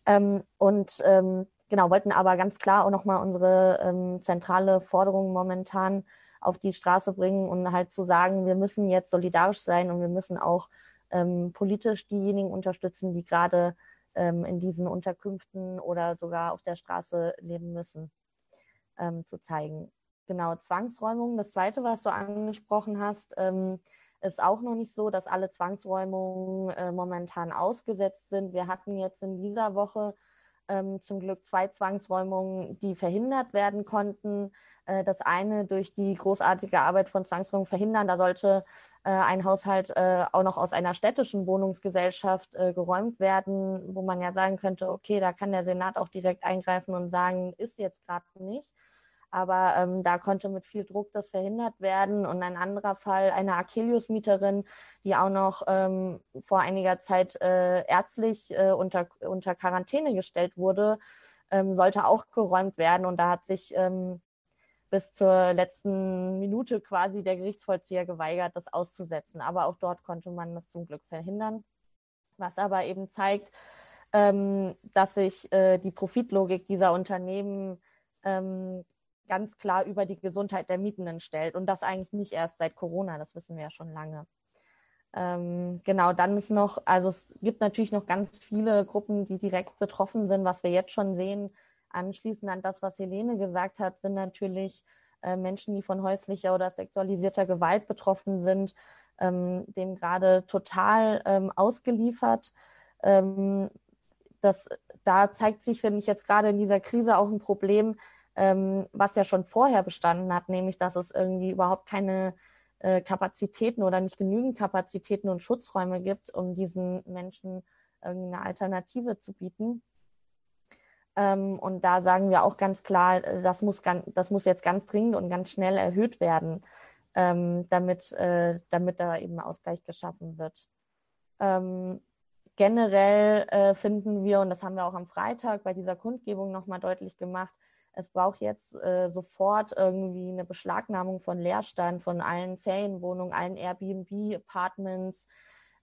Ähm, und ähm, genau, wollten aber ganz klar auch nochmal unsere ähm, zentrale Forderung momentan auf die Straße bringen und halt zu sagen, wir müssen jetzt solidarisch sein und wir müssen auch ähm, politisch diejenigen unterstützen, die gerade in diesen Unterkünften oder sogar auf der Straße leben müssen, ähm, zu zeigen. genau, Zwangsräumungen. Das Zweite, was du angesprochen hast, ähm, ist auch noch nicht so, dass alle Zwangsräumungen äh, momentan ausgesetzt sind. Wir hatten jetzt in dieser Woche ähm, zum Glück zwei Zwangsräumungen, die verhindert werden konnten. Äh, das eine durch die großartige Arbeit von Zwangsräumungen verhindern. Da sollte äh, ein Haushalt äh, auch noch aus einer städtischen Wohnungsgesellschaft äh, geräumt werden, wo man ja sagen könnte, okay, da kann der Senat auch direkt eingreifen und sagen, ist jetzt gerade nicht. Aber ähm, da konnte mit viel Druck das verhindert werden. Und ein anderer Fall, eine Achilles-Mieterin, die auch noch ähm, vor einiger Zeit äh, ärztlich äh, unter, unter Quarantäne gestellt wurde, ähm, sollte auch geräumt werden. Und da hat sich ähm, bis zur letzten Minute quasi der Gerichtsvollzieher geweigert, das auszusetzen. Aber auch dort konnte man das zum Glück verhindern. Was aber eben zeigt, ähm, dass sich äh, die Profitlogik dieser Unternehmen ähm, ganz klar über die Gesundheit der Mietenden stellt. Und das eigentlich nicht erst seit Corona, das wissen wir ja schon lange. Ähm, genau, dann ist noch, also es gibt natürlich noch ganz viele Gruppen, die direkt betroffen sind, was wir jetzt schon sehen. Anschließend an das, was Helene gesagt hat, sind natürlich äh, Menschen, die von häuslicher oder sexualisierter Gewalt betroffen sind, ähm, dem gerade total ähm, ausgeliefert. Ähm, das, da zeigt sich, finde ich, jetzt gerade in dieser Krise auch ein Problem, ähm, was ja schon vorher bestanden hat, nämlich dass es irgendwie überhaupt keine äh, Kapazitäten oder nicht genügend Kapazitäten und Schutzräume gibt, um diesen Menschen eine Alternative zu bieten. Ähm, und da sagen wir auch ganz klar, äh, das muss, ganz, das muss jetzt ganz dringend und ganz schnell erhöht werden, ähm, damit, äh, damit da eben Ausgleich geschaffen wird. Ähm, generell äh, finden wir, und das haben wir auch am Freitag bei dieser Kundgebung nochmal deutlich gemacht, es braucht jetzt äh, sofort irgendwie eine Beschlagnahmung von Leerstand, von allen Ferienwohnungen, allen Airbnb-Apartments,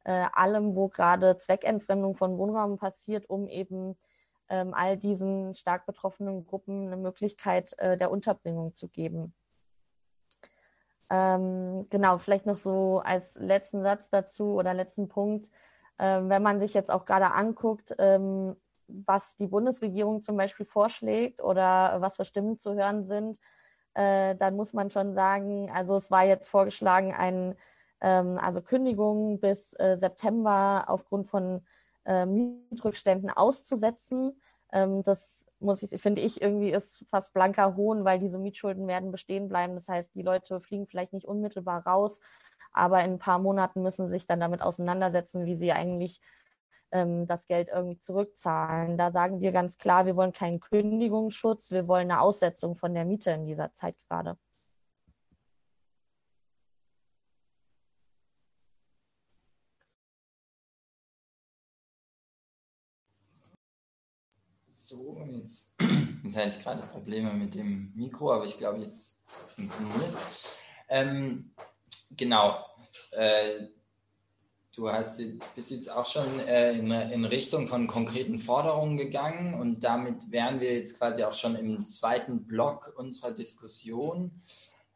äh, allem, wo gerade Zweckentfremdung von Wohnraum passiert, um eben ähm, all diesen stark betroffenen Gruppen eine Möglichkeit äh, der Unterbringung zu geben. Ähm, genau, vielleicht noch so als letzten Satz dazu oder letzten Punkt. Ähm, wenn man sich jetzt auch gerade anguckt, ähm, was die Bundesregierung zum Beispiel vorschlägt oder was für Stimmen zu hören sind, äh, dann muss man schon sagen, also es war jetzt vorgeschlagen, ein, ähm, also Kündigungen bis äh, September aufgrund von äh, Mietrückständen auszusetzen. Ähm, das muss ich, finde ich, irgendwie ist fast blanker Hohn, weil diese Mietschulden werden bestehen bleiben. Das heißt, die Leute fliegen vielleicht nicht unmittelbar raus, aber in ein paar Monaten müssen sich dann damit auseinandersetzen, wie sie eigentlich ähm, das Geld irgendwie zurückzahlen. Da sagen wir ganz klar, wir wollen keinen Kündigungsschutz, wir wollen eine Aussetzung von der Miete in dieser Zeit gerade. So, jetzt, jetzt hatte ich gerade Probleme mit dem Mikro, aber ich glaube, jetzt funktioniert ähm, Genau. Äh, Du hast, bist jetzt auch schon äh, in, in, Richtung von konkreten Forderungen gegangen und damit wären wir jetzt quasi auch schon im zweiten Block unserer Diskussion.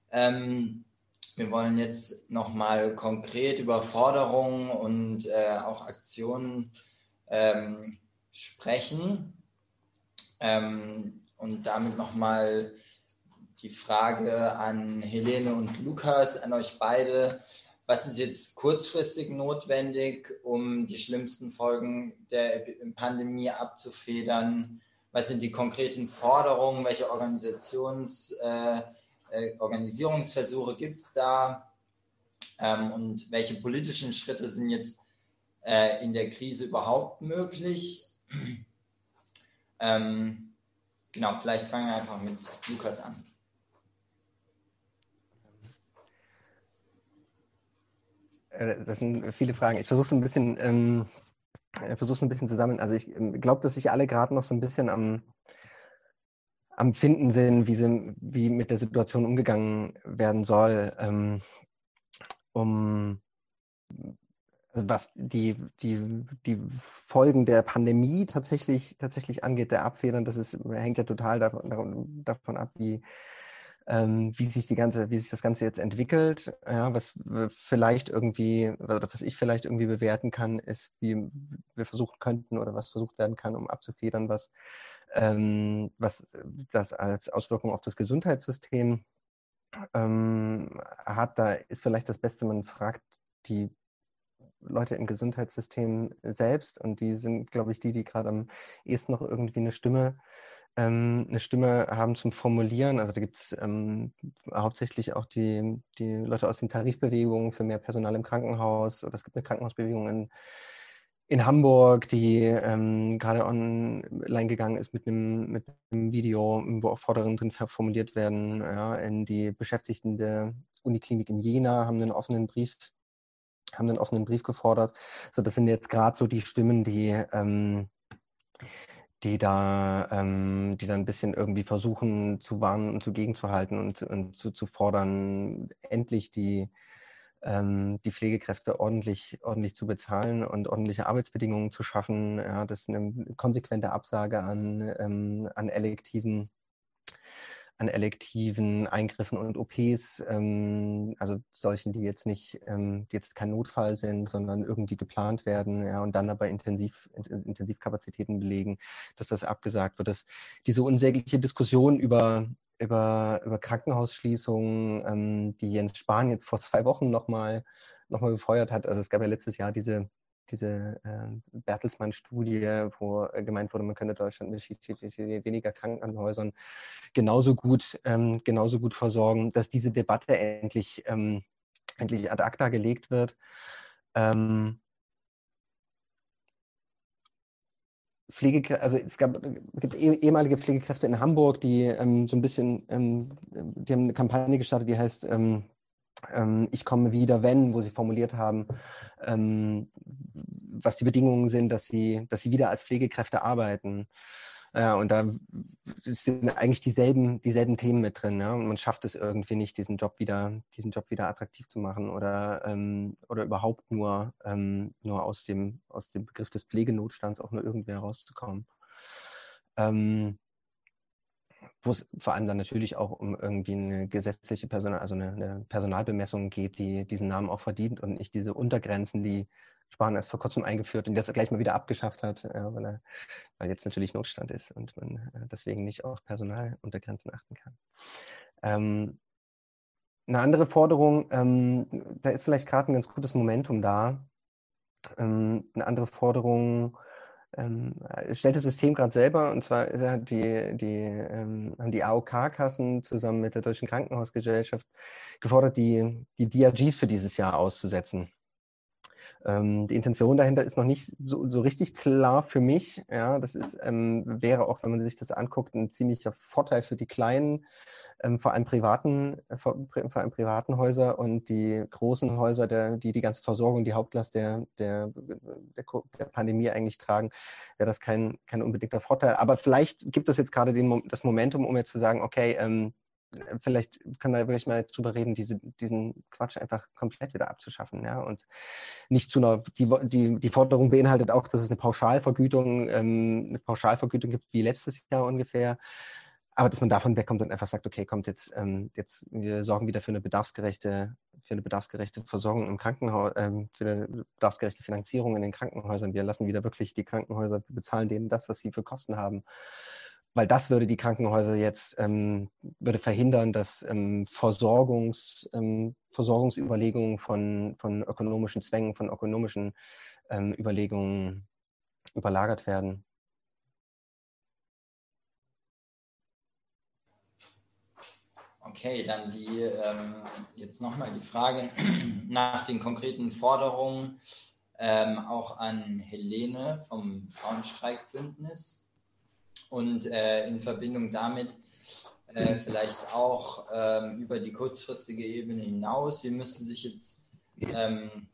Ähm, wir wollen jetzt nochmal konkret über Forderungen und äh, auch Aktionen ähm, sprechen ähm, und damit nochmal die Frage an Helene und Lukas, an euch beide was ist jetzt kurzfristig notwendig, um die schlimmsten Folgen der Pandemie abzufedern? Was sind die konkreten Forderungen? Welche Organisations, äh, äh, Organisierungsversuche gibt es da? Ähm, und welche politischen Schritte sind jetzt äh, in der Krise überhaupt möglich? ähm, genau, vielleicht fangen wir einfach mit Lukas an. Das sind viele Fragen. Ich versuche es ein bisschen, ähm, versuche ein bisschen zusammen. Also ich ähm, glaube, dass sich alle gerade noch so ein bisschen am, am Finden sind, wie, sie, wie mit der Situation umgegangen werden soll, ähm, um also was die, die, die Folgen der Pandemie tatsächlich, tatsächlich angeht, der Abfedern, das ist, hängt ja total davon, davon ab, wie, ähm, wie sich die ganze, wie sich das Ganze jetzt entwickelt. Ja, was vielleicht irgendwie, oder was ich vielleicht irgendwie bewerten kann, ist, wie wir versuchen könnten oder was versucht werden kann, um abzufedern, was, ähm, was das als Auswirkung auf das Gesundheitssystem ähm, hat, da ist vielleicht das Beste, man fragt die Leute im Gesundheitssystem selbst und die sind, glaube ich, die, die gerade am ehesten noch irgendwie eine Stimme ähm, eine Stimme haben zum Formulieren. Also da gibt es ähm, hauptsächlich auch die, die Leute aus den Tarifbewegungen für mehr Personal im Krankenhaus oder es gibt eine Krankenhausbewegung in, in Hamburg, die ähm, gerade online gegangen ist mit einem, mit einem Video, wo auch Forderungen drin formuliert werden. Ja, in die Beschäftigten der Uniklinik in Jena haben einen offenen Brief haben einen offenen Brief gefordert. So, das sind jetzt gerade so die Stimmen, die ähm, die da, ähm, die dann ein bisschen irgendwie versuchen zu warnen und zu gegenzuhalten und, und zu, zu fordern, endlich die, ähm, die Pflegekräfte ordentlich, ordentlich zu bezahlen und ordentliche Arbeitsbedingungen zu schaffen. Ja, das ist eine konsequente Absage an, ähm, an elektiven an elektiven Eingriffen und OPs, ähm, also solchen, die jetzt nicht, ähm, die jetzt kein Notfall sind, sondern irgendwie geplant werden, ja, und dann aber intensiv, Intensivkapazitäten belegen, dass das abgesagt wird. Dass diese unsägliche Diskussion über über, über Krankenhausschließungen, ähm, die Jens Spahn jetzt vor zwei Wochen nochmal noch mal befeuert hat. Also es gab ja letztes Jahr diese diese äh, Bertelsmann-Studie, wo äh, gemeint wurde, man könnte Deutschland mit weniger Krankenhäusern genauso gut, ähm, genauso gut versorgen, dass diese Debatte endlich, ähm, endlich ad acta gelegt wird. Ähm, Pflege, also es gab, es gibt eh, ehemalige Pflegekräfte in Hamburg, die ähm, so ein bisschen, ähm, die haben eine Kampagne gestartet, die heißt ähm, ich komme wieder, wenn, wo sie formuliert haben, ähm, was die Bedingungen sind, dass sie, dass sie wieder als Pflegekräfte arbeiten. Ja, und da sind eigentlich dieselben, dieselben Themen mit drin. Ja? Und man schafft es irgendwie nicht, diesen Job wieder, diesen Job wieder attraktiv zu machen oder, ähm, oder überhaupt nur, ähm, nur aus, dem, aus dem Begriff des Pflegenotstands auch nur irgendwie herauszukommen. Ähm, wo es vor allem dann natürlich auch um irgendwie eine gesetzliche Personal, also eine, eine, Personalbemessung geht, die diesen Namen auch verdient und nicht diese Untergrenzen, die Spahn erst vor kurzem eingeführt und jetzt gleich mal wieder abgeschafft hat, äh, weil, er, weil jetzt natürlich Notstand ist und man äh, deswegen nicht auf Personaluntergrenzen achten kann. Ähm, eine andere Forderung, ähm, da ist vielleicht gerade ein ganz gutes Momentum da. Ähm, eine andere Forderung, ähm, stellt das System gerade selber, und zwar die, die, ähm, haben die AOK-Kassen zusammen mit der Deutschen Krankenhausgesellschaft gefordert, die, die DRGs für dieses Jahr auszusetzen. Ähm, die Intention dahinter ist noch nicht so, so richtig klar für mich. Ja, das ist, ähm, wäre auch, wenn man sich das anguckt, ein ziemlicher Vorteil für die kleinen, ähm, vor allem privaten, äh, vor, vor, allem privaten Häuser und die großen Häuser, der, die die ganze Versorgung, die Hauptlast der, der, der, der Pandemie eigentlich tragen, wäre das kein, kein unbedingter Vorteil. Aber vielleicht gibt es jetzt gerade den, das Momentum, um jetzt zu sagen, okay, ähm, vielleicht können wir wirklich mal drüber reden, diese, diesen Quatsch einfach komplett wieder abzuschaffen. Ja? Und nicht zu einer, die, die, die Forderung beinhaltet auch, dass es eine Pauschalvergütung, ähm, eine Pauschalvergütung gibt wie letztes Jahr ungefähr. Aber dass man davon wegkommt und einfach sagt, okay, kommt jetzt, ähm, jetzt, wir sorgen wieder für eine bedarfsgerechte, für eine bedarfsgerechte Versorgung im Krankenhaus, ähm, für eine bedarfsgerechte Finanzierung in den Krankenhäusern. Wir lassen wieder wirklich die Krankenhäuser bezahlen denen das, was sie für Kosten haben weil das würde die Krankenhäuser jetzt ähm, würde verhindern, dass ähm, Versorgungs, ähm, Versorgungsüberlegungen von, von ökonomischen Zwängen, von ökonomischen ähm, Überlegungen überlagert werden. Okay, dann die ähm, jetzt nochmal die Frage [clears throat] nach den konkreten Forderungen ähm, auch an Helene vom Frauenstreikbündnis und äh, in Verbindung damit äh, vielleicht auch ähm, über die kurzfristige Ebene hinaus. Wir müssen sich jetzt ähm,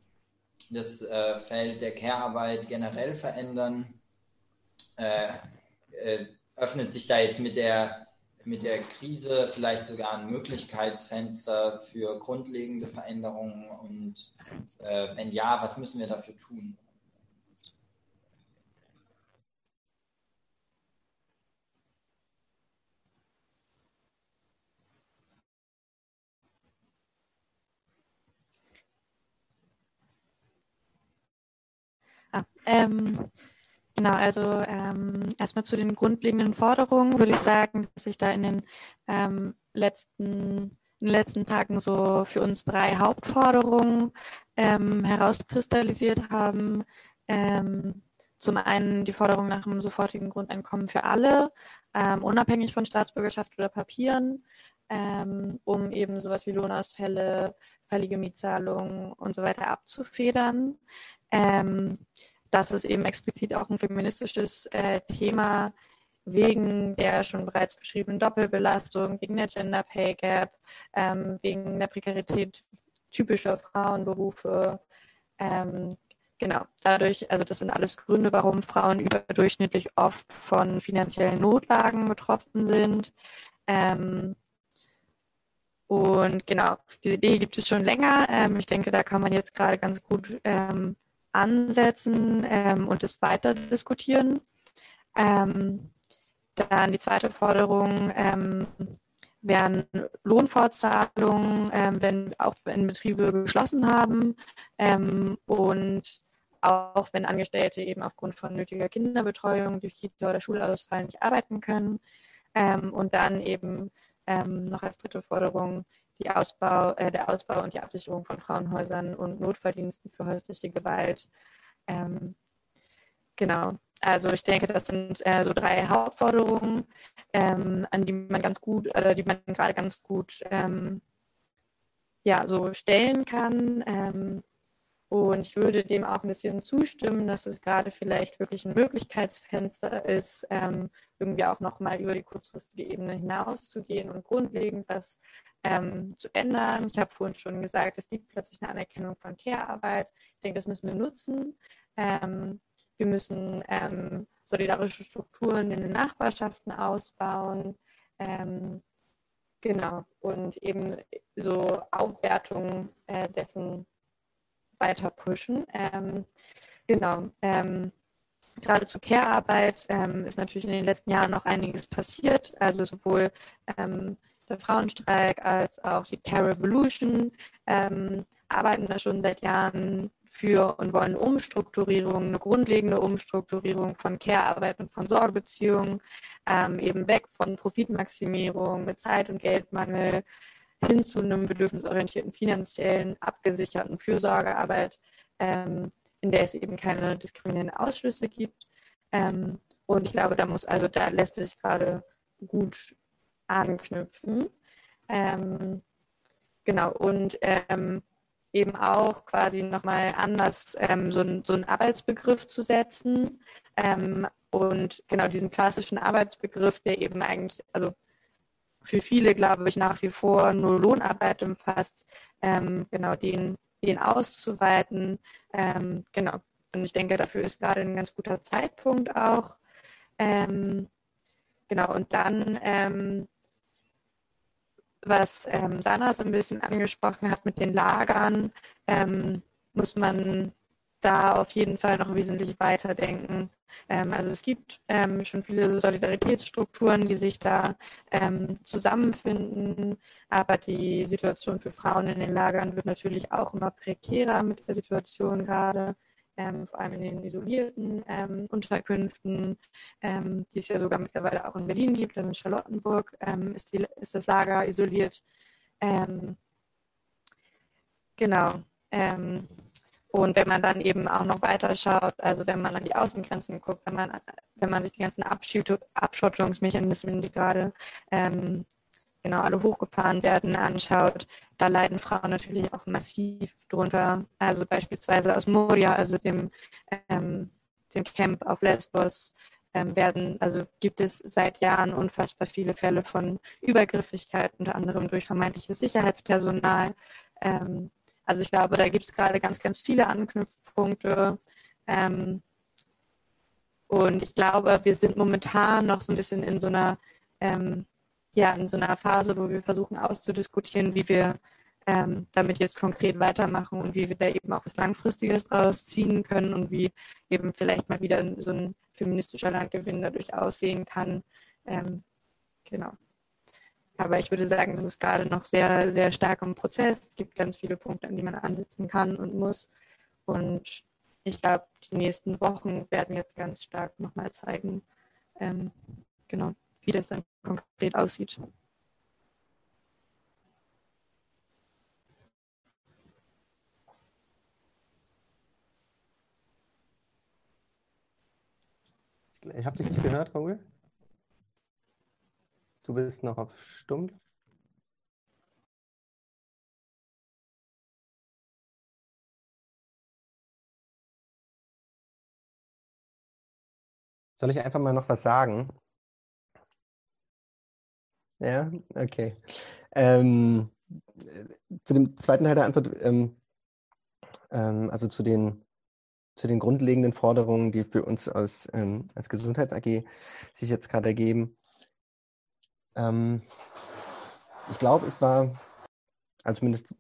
das äh, Feld der Care-Arbeit generell verändern. Äh, äh, öffnet sich da jetzt mit der, mit der Krise vielleicht sogar ein Möglichkeitsfenster für grundlegende Veränderungen? Und äh, wenn ja, was müssen wir dafür tun? Ähm, genau, also ähm, erstmal zu den grundlegenden Forderungen würde ich sagen, dass sich da in den ähm, letzten in den letzten Tagen so für uns drei Hauptforderungen ähm, herauskristallisiert haben. Ähm, zum einen die Forderung nach einem sofortigen Grundeinkommen für alle, ähm, unabhängig von Staatsbürgerschaft oder Papieren, ähm, um eben sowas wie Lohnausfälle, fällige Mietzahlungen und so weiter abzufedern. Ähm, das ist eben explizit auch ein feministisches äh, Thema wegen der schon bereits beschriebenen Doppelbelastung, wegen der Gender Pay Gap, ähm, wegen der Prekarität typischer Frauenberufe. Ähm, genau, dadurch, also das sind alles Gründe, warum Frauen überdurchschnittlich oft von finanziellen Notlagen betroffen sind. Ähm, und genau, diese Idee gibt es schon länger. Ähm, ich denke, da kann man jetzt gerade ganz gut ähm, ansetzen ähm, und es weiter diskutieren. Ähm, dann die zweite Forderung ähm, wären Lohnfortzahlungen, ähm, wenn auch wenn Betriebe geschlossen haben und auch wenn Angestellte eben aufgrund von nötiger Kinderbetreuung durch Kita oder Schulausfall nicht arbeiten können. Ähm, und dann eben ähm, noch als dritte Forderung Ausbau, äh, der Ausbau und die Absicherung von Frauenhäusern und Notfalldiensten für häusliche Gewalt. Ähm, genau. Also ich denke, das sind äh, so drei Hauptforderungen, ähm, an die man ganz gut, oder die man gerade ganz gut ähm, ja, so stellen kann. Und ich würde dem auch ein bisschen zustimmen, dass es gerade vielleicht wirklich ein Möglichkeitsfenster ist, ähm, irgendwie auch nochmal über die kurzfristige Ebene hinauszugehen und grundlegend was ähm, zu ändern. Ich habe vorhin schon gesagt, es gibt plötzlich eine Anerkennung von Care-Arbeit. Ich denke, das müssen wir nutzen. Ähm, wir müssen ähm, solidarische Strukturen in den Nachbarschaften ausbauen. Ähm, genau. Und eben so Aufwertung äh, dessen weiter pushen. Ähm, genau. Ähm, gerade zur Care-Arbeit ähm, ist natürlich in den letzten Jahren noch einiges passiert. Also sowohl ähm, der Frauenstreik als auch die Care Revolution ähm, arbeiten da schon seit Jahren für und wollen Umstrukturierung, eine grundlegende Umstrukturierung von Care-Arbeit und von Sorgebeziehungen, ähm, eben weg von Profitmaximierung mit Zeit- und Geldmangel hin zu einem bedürfnisorientierten, finanziellen, abgesicherten Fürsorgearbeit, ähm, in der es eben keine diskriminierenden Ausschlüsse gibt. Ähm, und ich glaube, da muss, also da lässt sich gerade gut anknüpfen. Ähm, genau, und ähm, eben auch quasi nochmal anders ähm, so, ein, so einen Arbeitsbegriff zu setzen. Ähm, und genau diesen klassischen Arbeitsbegriff, der eben eigentlich, also für viele, glaube ich, nach wie vor nur Lohnarbeit umfasst, ähm, genau den, den auszuweiten. Ähm, genau. Und ich denke, dafür ist gerade ein ganz guter Zeitpunkt auch. Ähm, genau, und dann ähm, was ähm, Sana so ein bisschen angesprochen hat mit den Lagern, ähm, muss man da auf jeden Fall noch wesentlich weiterdenken. Ähm, also es gibt ähm, schon viele Solidaritätsstrukturen, die sich da ähm, zusammenfinden, aber die Situation für Frauen in den Lagern wird natürlich auch immer prekärer mit der Situation gerade ähm, vor allem in den isolierten ähm, Unterkünften, ähm, die es ja sogar mittlerweile auch in Berlin gibt, also in Charlottenburg ist, die, ist, das Lager isoliert. Genau. Und wenn man dann eben auch noch weiter schaut, also wenn man an die Außengrenzen guckt, wenn man, wenn man sich die ganzen Abschottungsmechanismen, die gerade ähm, genau alle hochgefahren werden, anschaut, da leiden Frauen natürlich auch massiv drunter. Also beispielsweise aus Moria, also dem, ähm, dem Camp auf Lesbos, ähm, werden, also gibt es seit Jahren unfassbar viele Fälle von Übergriffigkeit, unter anderem durch vermeintliches Sicherheitspersonal. Ähm, also ich glaube, da gibt es gerade ganz, ganz viele Anknüpfpunkte. Ähm, und ich glaube, wir sind momentan noch so ein bisschen in so einer ähm, ja in so einer Phase, wo wir versuchen auszudiskutieren, wie wir ähm, damit jetzt konkret weitermachen und wie wir da eben auch was Langfristiges draus ziehen können und wie eben vielleicht mal wieder so ein feministischer Landgewinn dadurch aussehen kann. Ähm, genau. Aber ich würde sagen, das ist gerade noch sehr, sehr stark im Prozess. Es gibt ganz viele Punkte, an die man ansetzen kann und muss. Und ich glaube, die nächsten Wochen werden jetzt ganz stark nochmal zeigen, ähm, genau, wie das dann konkret aussieht. Ich habe dich nicht gehört, Raoul. Du bist noch auf Stumpf. Soll ich einfach mal noch was sagen? Ja, okay. Ähm, zu dem zweiten Teil der Antwort, ähm, ähm, also zu den, zu den grundlegenden Forderungen, die für uns als, ähm, als Gesundheits AG sich jetzt gerade ergeben. Ähm, ich glaube, es war, also zumindest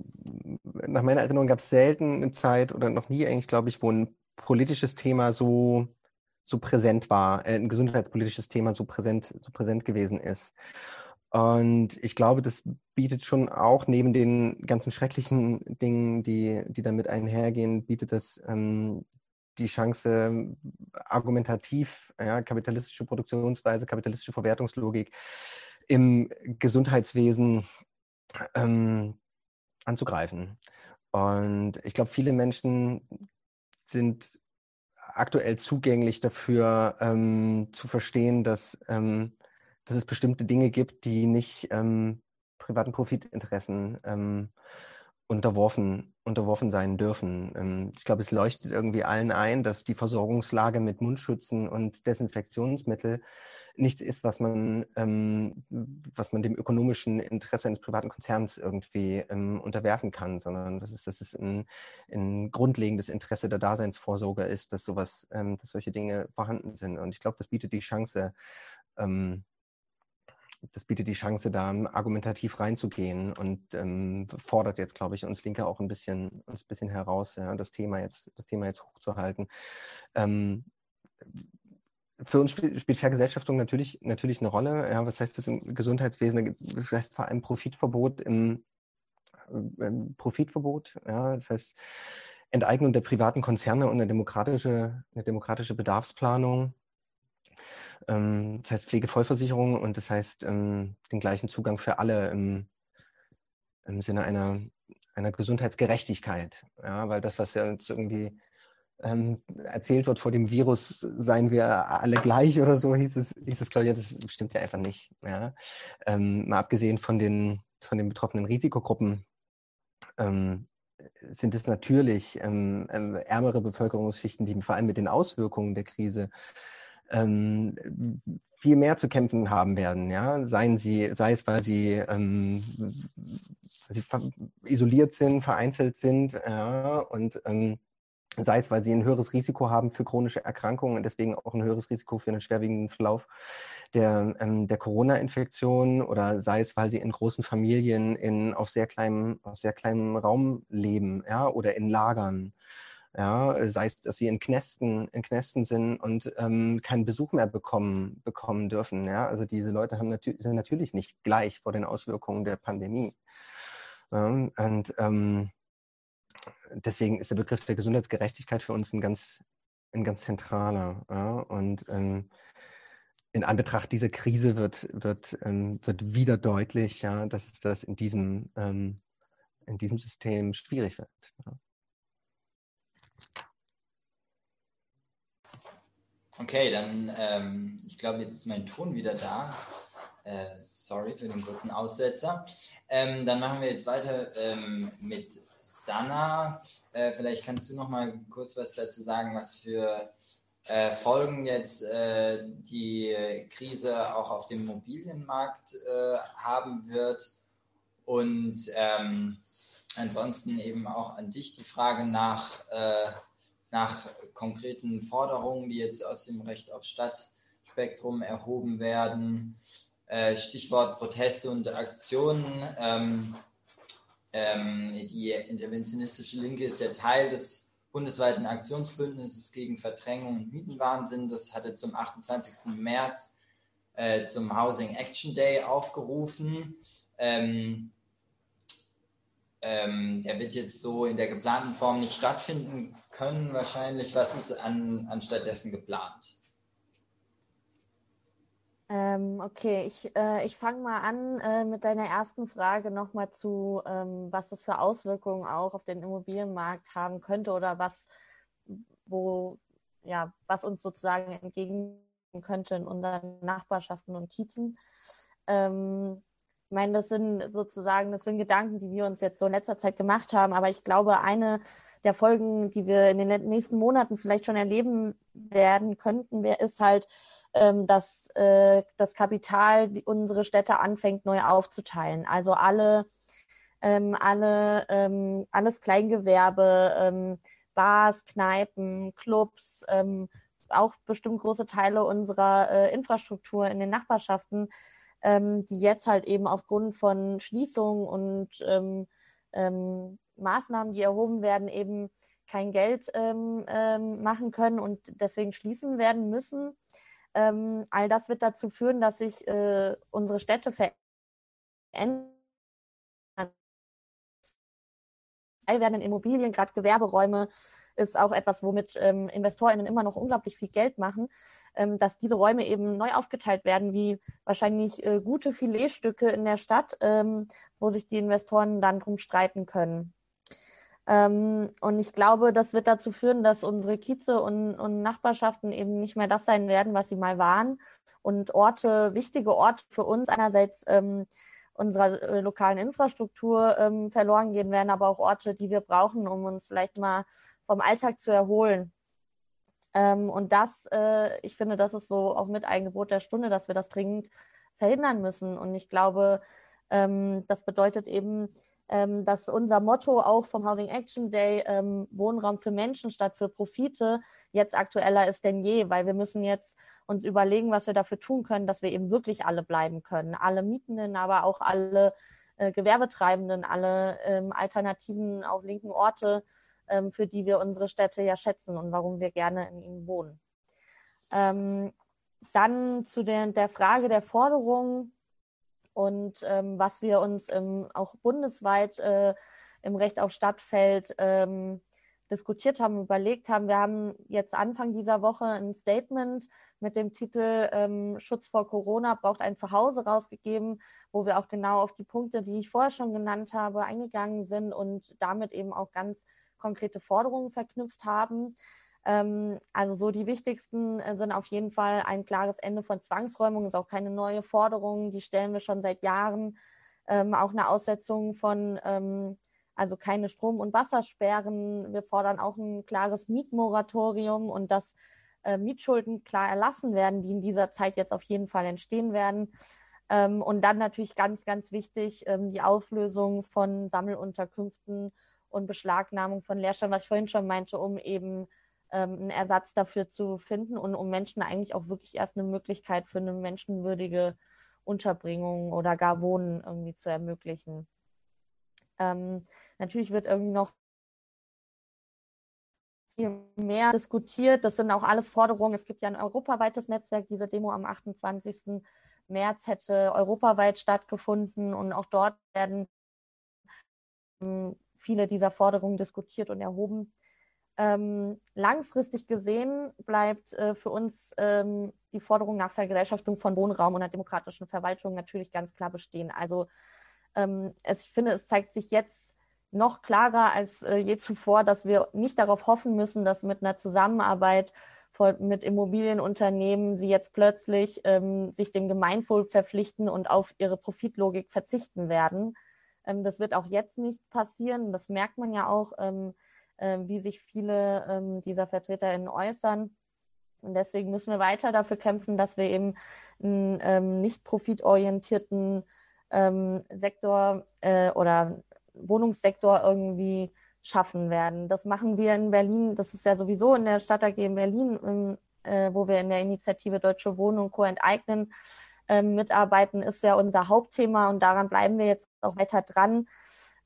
nach meiner Erinnerung gab es selten eine Zeit oder noch nie eigentlich, glaube ich, wo ein politisches Thema so so präsent war, äh, ein gesundheitspolitisches Thema so präsent, so präsent gewesen ist. Und ich glaube, das bietet schon auch neben den ganzen schrecklichen Dingen, die, die damit einhergehen, bietet das ähm, die Chance, argumentativ, ja, kapitalistische Produktionsweise, kapitalistische Verwertungslogik im Gesundheitswesen ähm, anzugreifen. Und ich glaube, viele Menschen sind aktuell zugänglich dafür ähm, zu verstehen, dass, ähm, dass es bestimmte Dinge gibt, die nicht ähm, privaten Profitinteressen ähm, unterworfen, unterworfen sein dürfen. Ähm, ich glaube, es leuchtet irgendwie allen ein, dass die Versorgungslage mit Mundschützen und Desinfektionsmittel nichts ist, was man, ähm, was man dem ökonomischen Interesse eines privaten Konzerns irgendwie ähm, unterwerfen kann, sondern das ist, das ist ein, ein grundlegendes Interesse der Daseinsvorsorge ist, dass sowas, ähm, dass solche Dinge vorhanden sind. Und ich glaube, das bietet die Chance, ähm, das bietet die Chance, da argumentativ reinzugehen und ähm, fordert jetzt, glaube ich, uns Linke auch ein bisschen, uns ein bisschen heraus, ja, das Thema jetzt, das Thema jetzt hochzuhalten. Ähm, für uns spielt, spielt Vergesellschaftung natürlich, natürlich eine Rolle. Ja, was heißt das im Gesundheitswesen? Das heißt vor allem Profitverbot im, im Profitverbot. Ja, das heißt Enteignung der privaten Konzerne und eine demokratische, eine demokratische Bedarfsplanung. Ähm, das heißt Pflegevollversicherung und das heißt ähm, den gleichen Zugang für alle im, im Sinne einer, einer Gesundheitsgerechtigkeit. Ja, weil das, was ja uns irgendwie ähm, erzählt wird, vor dem Virus seien wir alle gleich oder so, hieß es, hieß es ich, das stimmt ja einfach nicht. Ja? Ähm, mal abgesehen von den, von den betroffenen Risikogruppen ähm, sind es natürlich ähm, ähm, ärmere Bevölkerungsschichten, die vor allem mit den Auswirkungen der Krise ähm, viel mehr zu kämpfen haben werden. Ja? Seien sie, sei es, weil sie, ähm, sie isoliert sind, vereinzelt sind ja? und ähm, sei es, weil sie ein höheres Risiko haben für chronische Erkrankungen und deswegen auch ein höheres Risiko für einen schwerwiegenden Verlauf der, ähm, der Corona-Infektion oder sei es, weil sie in großen Familien in, auf, sehr kleinem, auf sehr kleinem Raum leben ja, oder in Lagern. Ja, sei es, dass sie in Knästen, in Knästen sind und ähm, keinen Besuch mehr bekommen, bekommen dürfen. Ja? Also diese Leute haben natür sind natürlich nicht gleich vor den Auswirkungen der Pandemie. Ja? Und ähm, deswegen ist der Begriff der Gesundheitsgerechtigkeit für uns ein ganz, ein ganz zentraler. Ja? Und ähm, in Anbetracht dieser Krise wird, wird, ähm, wird wieder deutlich, ja, dass das in diesem, ähm, in diesem System schwierig wird. Ja. Okay, dann, ähm, ich glaube, jetzt ist mein Ton wieder da. Äh, sorry für den kurzen Aussetzer. Ähm, dann machen wir jetzt weiter ähm, mit Sana, äh, vielleicht kannst du noch mal kurz was dazu sagen, was für äh, Folgen jetzt äh, die Krise auch auf dem Immobilienmarkt äh, haben wird. Und ähm, ansonsten eben auch an dich die Frage nach, äh, nach konkreten Forderungen, die jetzt aus dem Recht auf Stadtspektrum erhoben werden. Äh, Stichwort Proteste und Aktionen. Ähm, ähm, die interventionistische Linke ist ja Teil des bundesweiten Aktionsbündnisses gegen Verdrängung und Mietenwahnsinn. Das hatte zum 28. März äh, zum Housing Action Day aufgerufen. Ähm, ähm, der wird jetzt so in der geplanten Form nicht stattfinden können, wahrscheinlich. Was ist an, anstattdessen geplant? Ähm, okay, ich, äh, ich fange mal an äh, mit deiner ersten Frage nochmal zu, ähm, was das für Auswirkungen auch auf den Immobilienmarkt haben könnte oder was, wo, ja, was uns sozusagen entgegen könnte in unseren Nachbarschaften und Kiezen. Ähm, ich meine, das sind sozusagen, das sind Gedanken, die wir uns jetzt so in letzter Zeit gemacht haben. Aber ich glaube, eine der Folgen, die wir in den nächsten Monaten vielleicht schon erleben werden könnten, ist halt, dass äh, das Kapital unsere Städte anfängt neu aufzuteilen. Also alle, ähm, alle, ähm, alles Kleingewerbe, ähm, Bars, Kneipen, Clubs, ähm, auch bestimmt große Teile unserer äh, Infrastruktur in den Nachbarschaften, ähm, die jetzt halt eben aufgrund von Schließungen und Maßnahmen, die erhoben werden, eben kein Geld ähm, ähm, machen können und deswegen schließen werden müssen. Ähm, all das wird dazu führen, dass sich äh, unsere Städte verändern. werden in Immobilien, gerade Gewerberäume ist auch etwas, womit ähm, InvestorInnen immer noch unglaublich viel Geld machen, ähm, dass diese Räume eben neu aufgeteilt werden, wie wahrscheinlich äh, gute Filetstücke in der Stadt, ähm, wo sich die Investoren dann drum streiten können. Ähm, und ich glaube, das wird dazu führen, dass unsere Kieze und, und, Nachbarschaften eben nicht mehr das sein werden, was sie mal waren. Und Orte, wichtige Orte für uns einerseits ähm, unserer äh, lokalen Infrastruktur ähm, verloren gehen werden, aber auch Orte, die wir brauchen, um uns vielleicht mal vom Alltag zu erholen. Ähm, und das, äh, ich finde, das ist so auch mit ein Gebot der Stunde, dass wir das dringend verhindern müssen. Und ich glaube, ähm, das bedeutet eben, ähm, dass unser Motto auch vom Housing Action Day ähm, Wohnraum für Menschen statt für Profite jetzt aktueller ist denn je, weil wir müssen jetzt uns überlegen, was wir dafür tun können, dass wir eben wirklich alle bleiben können. Alle Mietenden, aber auch alle äh, Gewerbetreibenden, alle ähm, alternativen, auch linken Orte, ähm, für die wir unsere Städte ja schätzen und warum wir gerne in ihnen wohnen. Ähm, dann zu der, der Frage der Forderungen und ähm, was wir uns ähm, auch bundesweit äh, im Recht auf Stadtfeld ähm, diskutiert haben, überlegt haben. Wir haben jetzt Anfang dieser Woche ein Statement mit dem Titel ähm, Schutz vor Corona braucht ein Zuhause rausgegeben, wo wir auch genau auf die Punkte, die ich vorher schon genannt habe, eingegangen sind und damit eben auch ganz konkrete Forderungen verknüpft haben. Ähm, also so die wichtigsten äh, sind auf jeden Fall ein klares Ende von Zwangsräumung, ist auch keine neue Forderung, die stellen wir schon seit Jahren. Ähm, auch eine Aussetzung von, ähm, also keine Strom- und Wassersperren. Wir fordern auch ein klares Mietmoratorium und dass äh, Mietschulden klar erlassen werden, die in dieser Zeit jetzt auf jeden Fall entstehen werden. Ähm, und dann natürlich ganz, ganz wichtig, ähm, die Auflösung von Sammelunterkünften und Beschlagnahmung von Leerstand, was ich vorhin schon meinte, um eben einen Ersatz dafür zu finden und um Menschen eigentlich auch wirklich erst eine Möglichkeit für eine menschenwürdige Unterbringung oder gar Wohnen irgendwie zu ermöglichen. Ähm, natürlich wird irgendwie noch viel mehr diskutiert. Das sind auch alles Forderungen. Es gibt ja ein europaweites Netzwerk. Diese Demo am 28. März hätte europaweit stattgefunden und auch dort werden ähm, viele dieser Forderungen diskutiert und erhoben. Ähm, langfristig gesehen bleibt äh, für uns ähm, die Forderung nach Vergesellschaftung von Wohnraum und einer demokratischen Verwaltung natürlich ganz klar bestehen. Also ähm, es, ich finde, es zeigt sich jetzt noch klarer als äh, je zuvor, dass wir nicht darauf hoffen müssen, dass mit einer Zusammenarbeit von, mit Immobilienunternehmen sie jetzt plötzlich ähm, sich dem Gemeinwohl verpflichten und auf ihre Profitlogik verzichten werden. Ähm, das wird auch jetzt nicht passieren. Das merkt man ja auch ähm, äh, wie sich viele ähm, dieser VertreterInnen äußern. Und deswegen müssen wir weiter dafür kämpfen, dass wir eben einen ähm, nicht profitorientierten ähm, Sektor äh, oder Wohnungssektor irgendwie schaffen werden. Das machen wir in Berlin. Das ist ja sowieso in der Stadt AG in Berlin, ähm, äh, wo wir in der Initiative Deutsche Wohnen und Co. enteignen ähm, mitarbeiten, ist ja unser Hauptthema und daran bleiben wir jetzt auch weiter dran.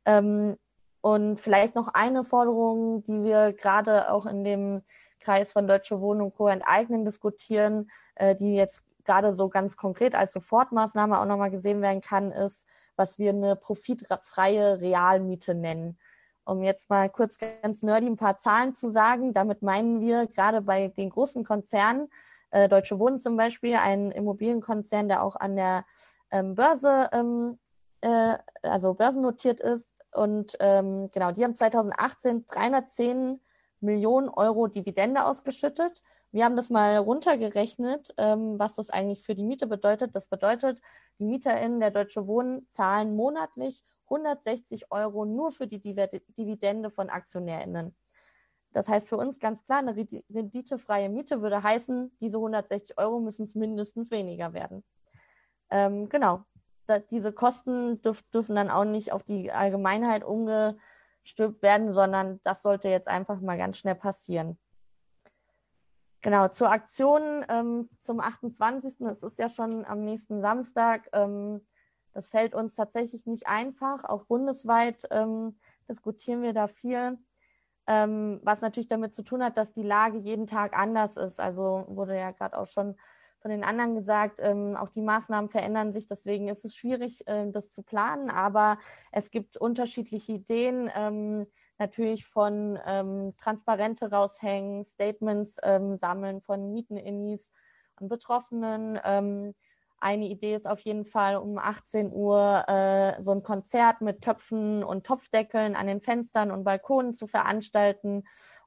Ähm, und vielleicht noch eine Forderung, die wir gerade auch in dem Kreis von Deutsche Wohnen und Co. enteignen diskutieren, äh, die jetzt gerade so ganz konkret als Sofortmaßnahme auch nochmal gesehen werden kann, ist, was wir eine profitfreie Realmiete nennen. Um jetzt mal kurz ganz nerdy ein paar Zahlen zu sagen, damit meinen wir gerade bei den großen Konzernen, äh, Deutsche Wohnen zum Beispiel, ein Immobilienkonzern, der auch an der ähm, Börse, ähm, äh, also börsennotiert ist, und ähm, genau, die haben 2018 310 Millionen Euro Dividende ausgeschüttet. Wir haben das mal runtergerechnet, ähm, was das eigentlich für die Miete bedeutet. Das bedeutet, die MieterInnen der Deutsche Wohnen zahlen monatlich 160 Euro nur für die Dividende von AktionärInnen. Das heißt für uns ganz klar, eine renditefreie Miete würde heißen, diese 160 Euro müssen es mindestens weniger werden. Ähm, genau, da, diese Kosten dürf, dürfen dann auch nicht auf die Allgemeinheit umgestülpt werden, sondern das sollte jetzt einfach mal ganz schnell passieren. Genau, zur Aktion ähm, zum 28. Es ist ja schon am nächsten Samstag. Ähm, das fällt uns tatsächlich nicht einfach. Auch bundesweit ähm, diskutieren wir da viel, ähm, was natürlich damit zu tun hat, dass die Lage jeden Tag anders ist. Also wurde ja gerade auch schon von den anderen gesagt, ähm, auch die Maßnahmen verändern sich. Deswegen ist es schwierig, äh, das zu planen. Aber es gibt unterschiedliche Ideen. Ähm, natürlich von ähm, Transparente raushängen, Statements ähm, sammeln von Mieteninnis und Betroffenen. Ähm, eine Idee ist auf jeden Fall um 18 Uhr äh, so ein Konzert mit Töpfen und Topfdeckeln an den Fenstern und Balkonen zu veranstalten,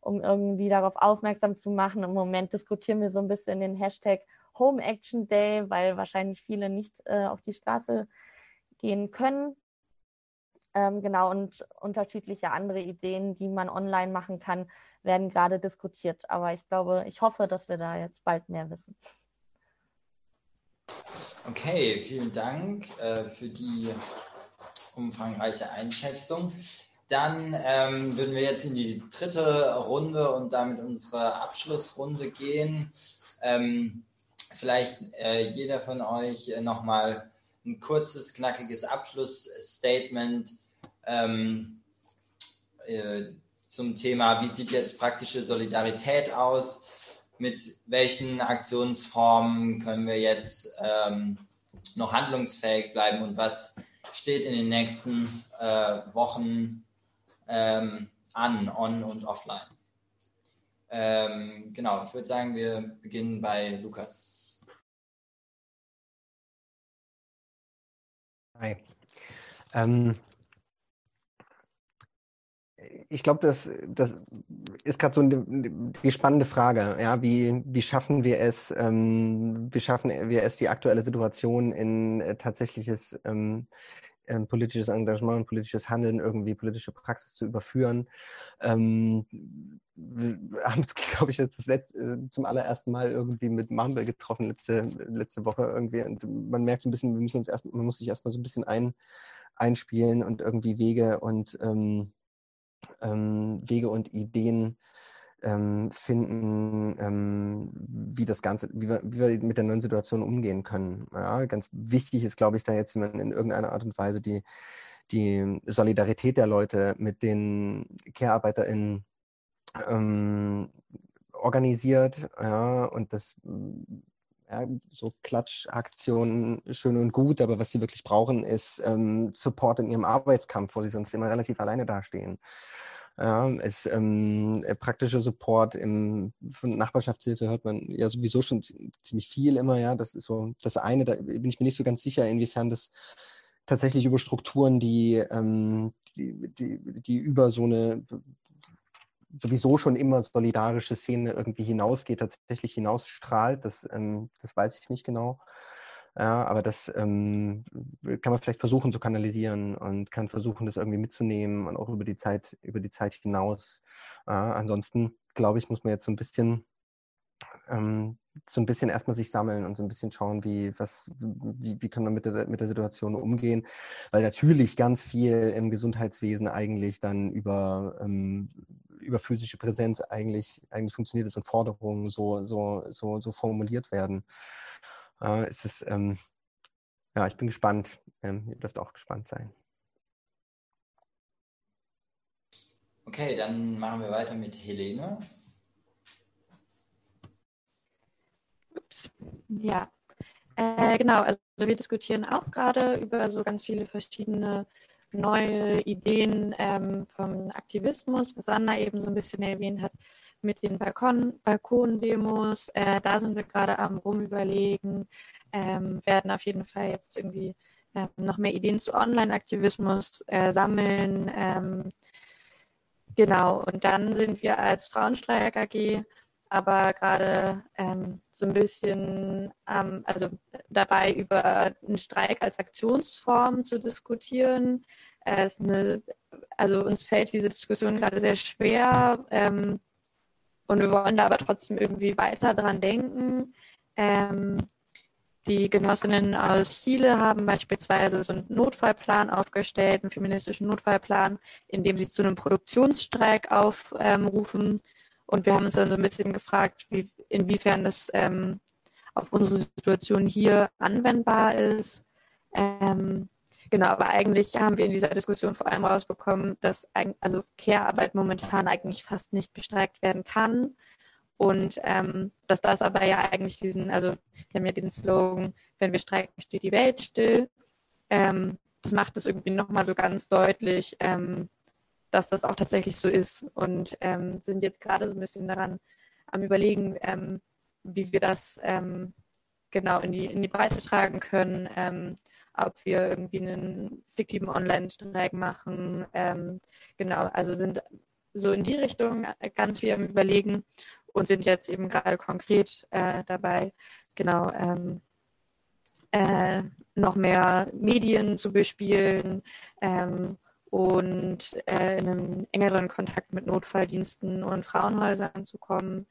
um irgendwie darauf aufmerksam zu machen. Im Moment diskutieren wir so ein bisschen den Hashtag Home Action Day, weil wahrscheinlich viele nicht äh, auf die Straße gehen können. Ähm, genau, und unterschiedliche andere Ideen, die man online machen kann, werden gerade diskutiert. Aber ich glaube, ich hoffe, dass wir da jetzt bald mehr wissen. Okay, vielen Dank äh, für die umfangreiche Einschätzung. Dann ähm, würden wir jetzt in die dritte Runde und damit unsere Abschlussrunde gehen. Ähm, vielleicht äh, jeder von euch äh, nochmal ein kurzes, knackiges Abschlussstatement ähm, äh, zum Thema, wie sieht jetzt praktische Solidarität aus? Mit welchen Aktionsformen können wir jetzt ähm, noch handlungsfähig bleiben und was steht in den nächsten äh, Wochen ähm, an, on und offline? Ähm, genau, ich würde sagen, wir beginnen bei Lukas. Hi. Ähm, ich glaube, das, das ist gerade so eine, die spannende Frage. Ja, wie, wie schaffen wir es, ähm, wie schaffen wir es, die aktuelle Situation in äh, tatsächliches ähm, äh, politisches Engagement, politisches Handeln, irgendwie politische Praxis zu überführen? Ähm, wir haben uns, [laughs] glaube ich, jetzt das letzte, äh, zum allerersten Mal irgendwie mit Mumble getroffen letzte, letzte Woche irgendwie. Und man merkt so ein bisschen, wir müssen uns erst, man muss sich erstmal so ein bisschen ein, einspielen und irgendwie Wege und ähm, ähm, Wege und Ideen ähm, finden, ähm, wie das Ganze, wie wir, wie wir mit der neuen Situation umgehen können. Ja, ganz wichtig ist, glaube ich, da jetzt, in irgendeiner Art und Weise die, die Solidarität der Leute mit den Care-ArbeiterInnen ähm, organisiert, ja, und das ja, so Klatschaktionen schön und gut, aber was sie wirklich brauchen, ist ähm, Support in ihrem Arbeitskampf, wo sie sonst immer relativ alleine dastehen. Ja, es ähm, äh, praktischer Support im, von Nachbarschaftshilfe hört man ja sowieso schon ziemlich viel immer, ja. Das ist so das eine, da bin ich mir nicht so ganz sicher, inwiefern das tatsächlich über Strukturen, die, ähm, die, die, die über so eine sowieso schon immer solidarische Szene irgendwie hinausgeht, tatsächlich hinausstrahlt. Das, ähm, das weiß ich nicht genau. Ja, aber das ähm, kann man vielleicht versuchen zu kanalisieren und kann versuchen, das irgendwie mitzunehmen und auch über die Zeit, über die Zeit hinaus. Ja, ansonsten, glaube ich, muss man jetzt so ein bisschen ähm, so ein bisschen erstmal sich sammeln und so ein bisschen schauen, wie, was, wie, wie kann man mit der, mit der Situation umgehen. Weil natürlich ganz viel im Gesundheitswesen eigentlich dann über, ähm, über physische Präsenz eigentlich, eigentlich funktioniert ist und Forderungen so, so, so, so formuliert werden. Äh, es ist, ähm, ja, ich bin gespannt. Ähm, ihr dürft auch gespannt sein. Okay, dann machen wir weiter mit Helene. Ja, äh, genau. Also wir diskutieren auch gerade über so ganz viele verschiedene neue Ideen ähm, vom Aktivismus, was Anna eben so ein bisschen erwähnt hat, mit den Balkon Balkondemos. Äh, da sind wir gerade am Rumüberlegen, ähm, werden auf jeden Fall jetzt irgendwie äh, noch mehr Ideen zu Online-Aktivismus äh, sammeln. Ähm, genau, und dann sind wir als Frauenstreik AG aber gerade ähm, so ein bisschen ähm, also dabei über einen Streik als Aktionsform zu diskutieren. Äh, eine, also uns fällt diese Diskussion gerade sehr schwer ähm, und wir wollen da aber trotzdem irgendwie weiter dran denken. Ähm, die Genossinnen aus Chile haben beispielsweise so einen Notfallplan aufgestellt, einen feministischen Notfallplan, in dem sie zu einem Produktionsstreik aufrufen. Und wir haben uns dann so ein bisschen gefragt, wie, inwiefern das ähm, auf unsere Situation hier anwendbar ist. Ähm, genau, aber eigentlich haben wir in dieser Diskussion vor allem rausbekommen, dass also Care-Arbeit momentan eigentlich fast nicht bestreikt werden kann. Und ähm, dass das aber ja eigentlich diesen, also wir haben ja diesen Slogan, wenn wir streiken, steht die Welt still. Ähm, das macht es irgendwie nochmal so ganz deutlich, ähm, dass das auch tatsächlich so ist und ähm, sind jetzt gerade so ein bisschen daran am Überlegen, ähm, wie wir das ähm, genau in die, in die Breite tragen können, ob wir irgendwie einen fiktiven Online-Streik machen. genau, also sind so in die Richtung ganz viel am Überlegen und sind jetzt eben gerade konkret äh, dabei, genau, ähm, äh, noch mehr Medien zu bespielen ähm, und äh, in einen engeren Kontakt mit Notfalldiensten und Frauenhäusern zu kommen.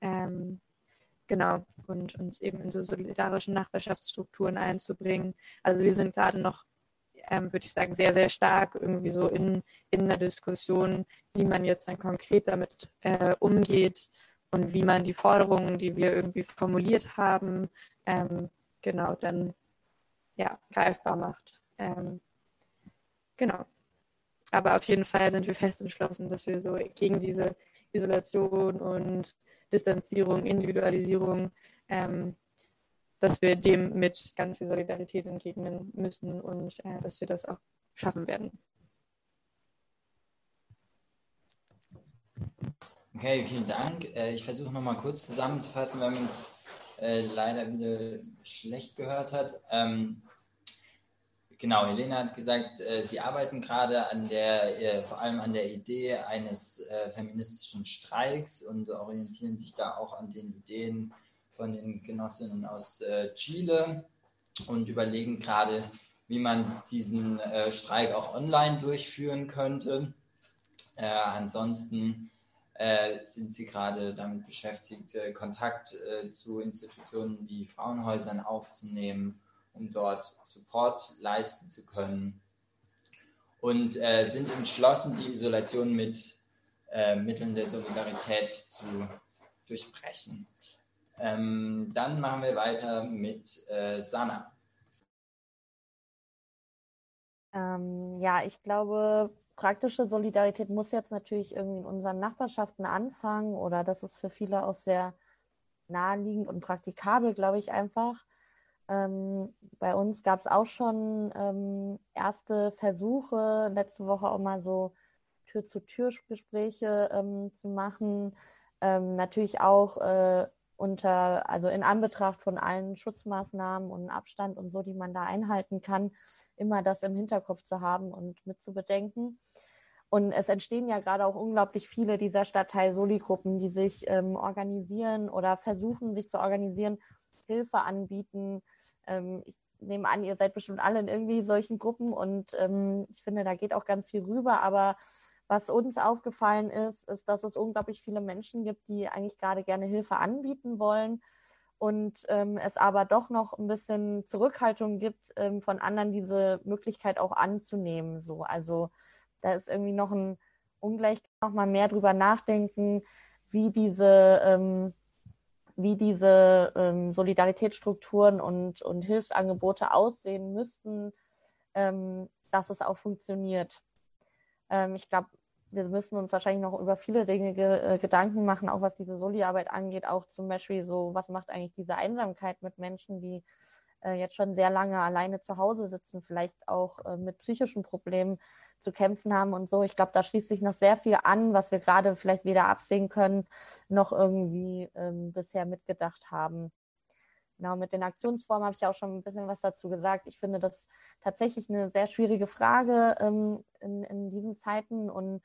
Ähm, genau, und uns eben in so solidarischen Nachbarschaftsstrukturen einzubringen. Also wir sind gerade noch, ähm, würde ich sagen, sehr, sehr stark irgendwie so in, in der Diskussion, wie man jetzt dann konkret damit äh, umgeht und wie man die Forderungen, die wir irgendwie formuliert haben, ähm, genau dann ja, greifbar macht. Ähm, genau. Aber auf jeden Fall sind wir fest entschlossen, dass wir so gegen diese Isolation und Distanzierung, Individualisierung, ähm, dass wir dem mit ganz viel Solidarität entgegnen müssen und äh, dass wir das auch schaffen werden. Okay, vielen Dank. Äh, ich versuche nochmal kurz zusammenzufassen, weil man es äh, leider wieder schlecht gehört hat. Ähm, genau, Helena hat gesagt, äh, Sie arbeiten gerade an der, vor allem an der Idee eines feministischen Streiks und orientieren sich da auch an den Ideen von den Genossinnen aus Chile und überlegen gerade, wie man diesen Streik auch online durchführen könnte. ansonsten äh, sind Sie gerade damit beschäftigt, äh, Kontakt äh, zu Institutionen wie Frauenhäusern aufzunehmen, um dort Support leisten zu können und äh, sind entschlossen, die Isolation mit äh, Mitteln der Solidarität zu durchbrechen. Ähm, dann machen wir weiter mit äh, Sana. Ähm, ja, ich glaube, praktische Solidarität muss jetzt natürlich irgendwie in unseren Nachbarschaften anfangen oder das ist für viele auch sehr naheliegend und praktikabel, glaube ich einfach. Ähm, bei uns gab es auch schon ähm, erste Versuche, letzte Woche auch mal so Tür-zu-Tür-Gespräche ähm, zu machen. Ähm, natürlich auch äh, unter, also in Anbetracht von allen Schutzmaßnahmen und Abstand und so, die man da einhalten kann, immer das im Hinterkopf zu haben und mitzubedenken. Und es entstehen ja gerade auch unglaublich viele dieser Stadtteil-Soli-Gruppen, die sich ähm, organisieren oder versuchen, sich zu organisieren, Hilfe anbieten. Ähm, ich nehme an, ihr seid bestimmt alle in irgendwie solchen Gruppen und ähm, ich finde, da geht auch ganz viel rüber, aber was uns aufgefallen ist, ist, dass es unglaublich viele Menschen gibt, die eigentlich gerade gerne Hilfe anbieten wollen und ähm, es aber doch noch ein bisschen Zurückhaltung gibt, ähm, von anderen diese Möglichkeit auch anzunehmen. So, also da ist irgendwie noch ein Ungleich, noch mal mehr drüber nachdenken, wie diese ähm, wie diese ähm, Solidaritätsstrukturen und, und Hilfsangebote aussehen müssten, ähm, dass es auch funktioniert. Ähm, ich glaube, wir müssen uns wahrscheinlich noch über viele Dinge ge äh, Gedanken machen, auch was diese Soli-Arbeit angeht, auch zum Beispiel so, was macht eigentlich diese Einsamkeit mit Menschen, die äh, jetzt schon sehr lange alleine zu Hause sitzen, vielleicht auch äh, mit psychischen Problemen zu kämpfen haben und so. Ich glaube, da schließt sich noch sehr viel an, was wir gerade vielleicht weder absehen können, noch irgendwie ähm, bisher mitgedacht haben. Genau, mit den Aktionsformen habe ich auch schon ein bisschen was dazu gesagt. Ich finde das tatsächlich eine sehr schwierige Frage ähm, in, in diesen Zeiten und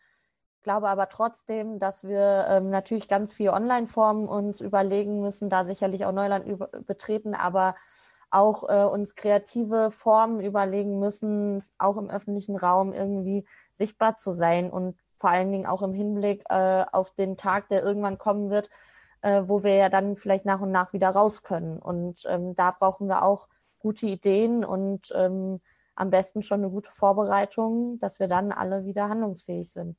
glaube aber trotzdem, dass wir ähm, natürlich ganz viel Online-Formen uns überlegen müssen, da sicherlich auch Neuland betreten, aber auch äh, uns kreative Formen überlegen müssen, auch im öffentlichen Raum irgendwie sichtbar zu sein und vor allen Dingen auch im Hinblick äh, auf den Tag, der irgendwann kommen wird, äh, wo wir ja dann vielleicht nach und nach wieder raus können. Und ähm, da brauchen wir auch gute Ideen und ähm, am besten schon eine gute Vorbereitung, dass wir dann alle wieder handlungsfähig sind.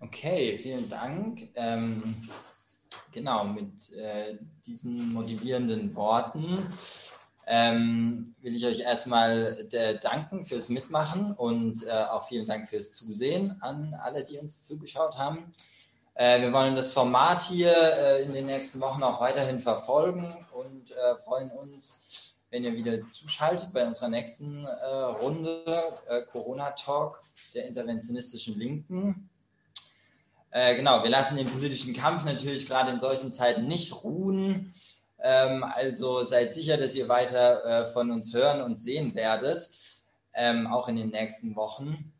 Okay, vielen Dank. Ähm, genau, mit äh, diesen motivierenden Worten ähm, will ich euch erstmal äh, danken fürs Mitmachen und äh, auch vielen Dank fürs Zusehen an alle, die uns zugeschaut haben. Äh, wir wollen das Format hier äh, in den nächsten Wochen auch weiterhin verfolgen und äh, freuen uns, wenn ihr wieder zuschaltet bei unserer nächsten Runde Corona Talk der interventionistischen Linken. Äh, genau, wir lassen den politischen Kampf natürlich gerade in solchen Zeiten nicht ruhen. Ähm, also seid sicher, dass ihr weiter äh, von uns hören und sehen werdet, ähm, auch in den nächsten Wochen.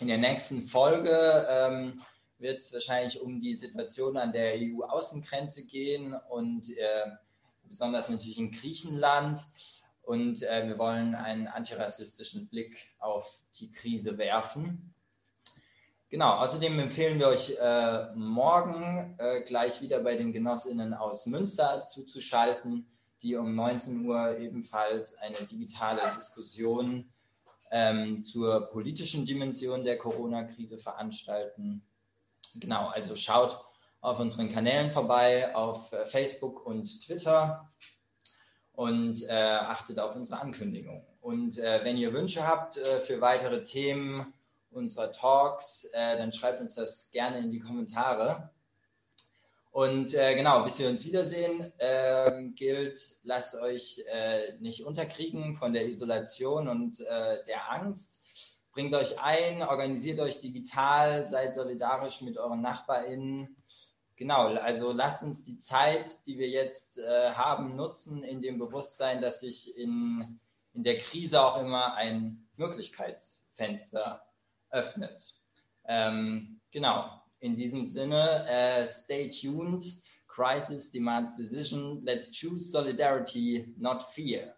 In der nächsten Folge ähm, wird es wahrscheinlich um die Situation an der EU-Außengrenze gehen und äh, besonders natürlich in Griechenland. Und äh, wir wollen einen antirassistischen Blick auf die Krise werfen. Genau, außerdem empfehlen wir euch äh, morgen äh, gleich wieder bei den Genossinnen aus Münster zuzuschalten, die um 19 Uhr ebenfalls eine digitale Diskussion ähm, zur politischen Dimension der Corona-Krise veranstalten. Genau, also schaut auf unseren Kanälen vorbei, auf äh, Facebook und Twitter und äh, achtet auf unsere Ankündigungen. Und äh, wenn ihr Wünsche habt für weitere Themen, unserer Talks, äh, dann schreibt uns das gerne in die Kommentare. Und äh, genau, bis wir uns wiedersehen, äh, gilt, lasst euch äh, nicht unterkriegen von der Isolation und äh, der Angst. Bringt euch ein, organisiert euch digital, seid solidarisch mit euren NachbarInnen. Genau, also lasst uns die Zeit, die wir jetzt äh, haben, nutzen, in dem Bewusstsein, dass sich in, in der Krise auch immer ein Möglichkeitsfenster öffnet. Ähm, genau, in diesem Sinne, äh, stay tuned. Crisis demands decision. Let's choose solidarity, not fear.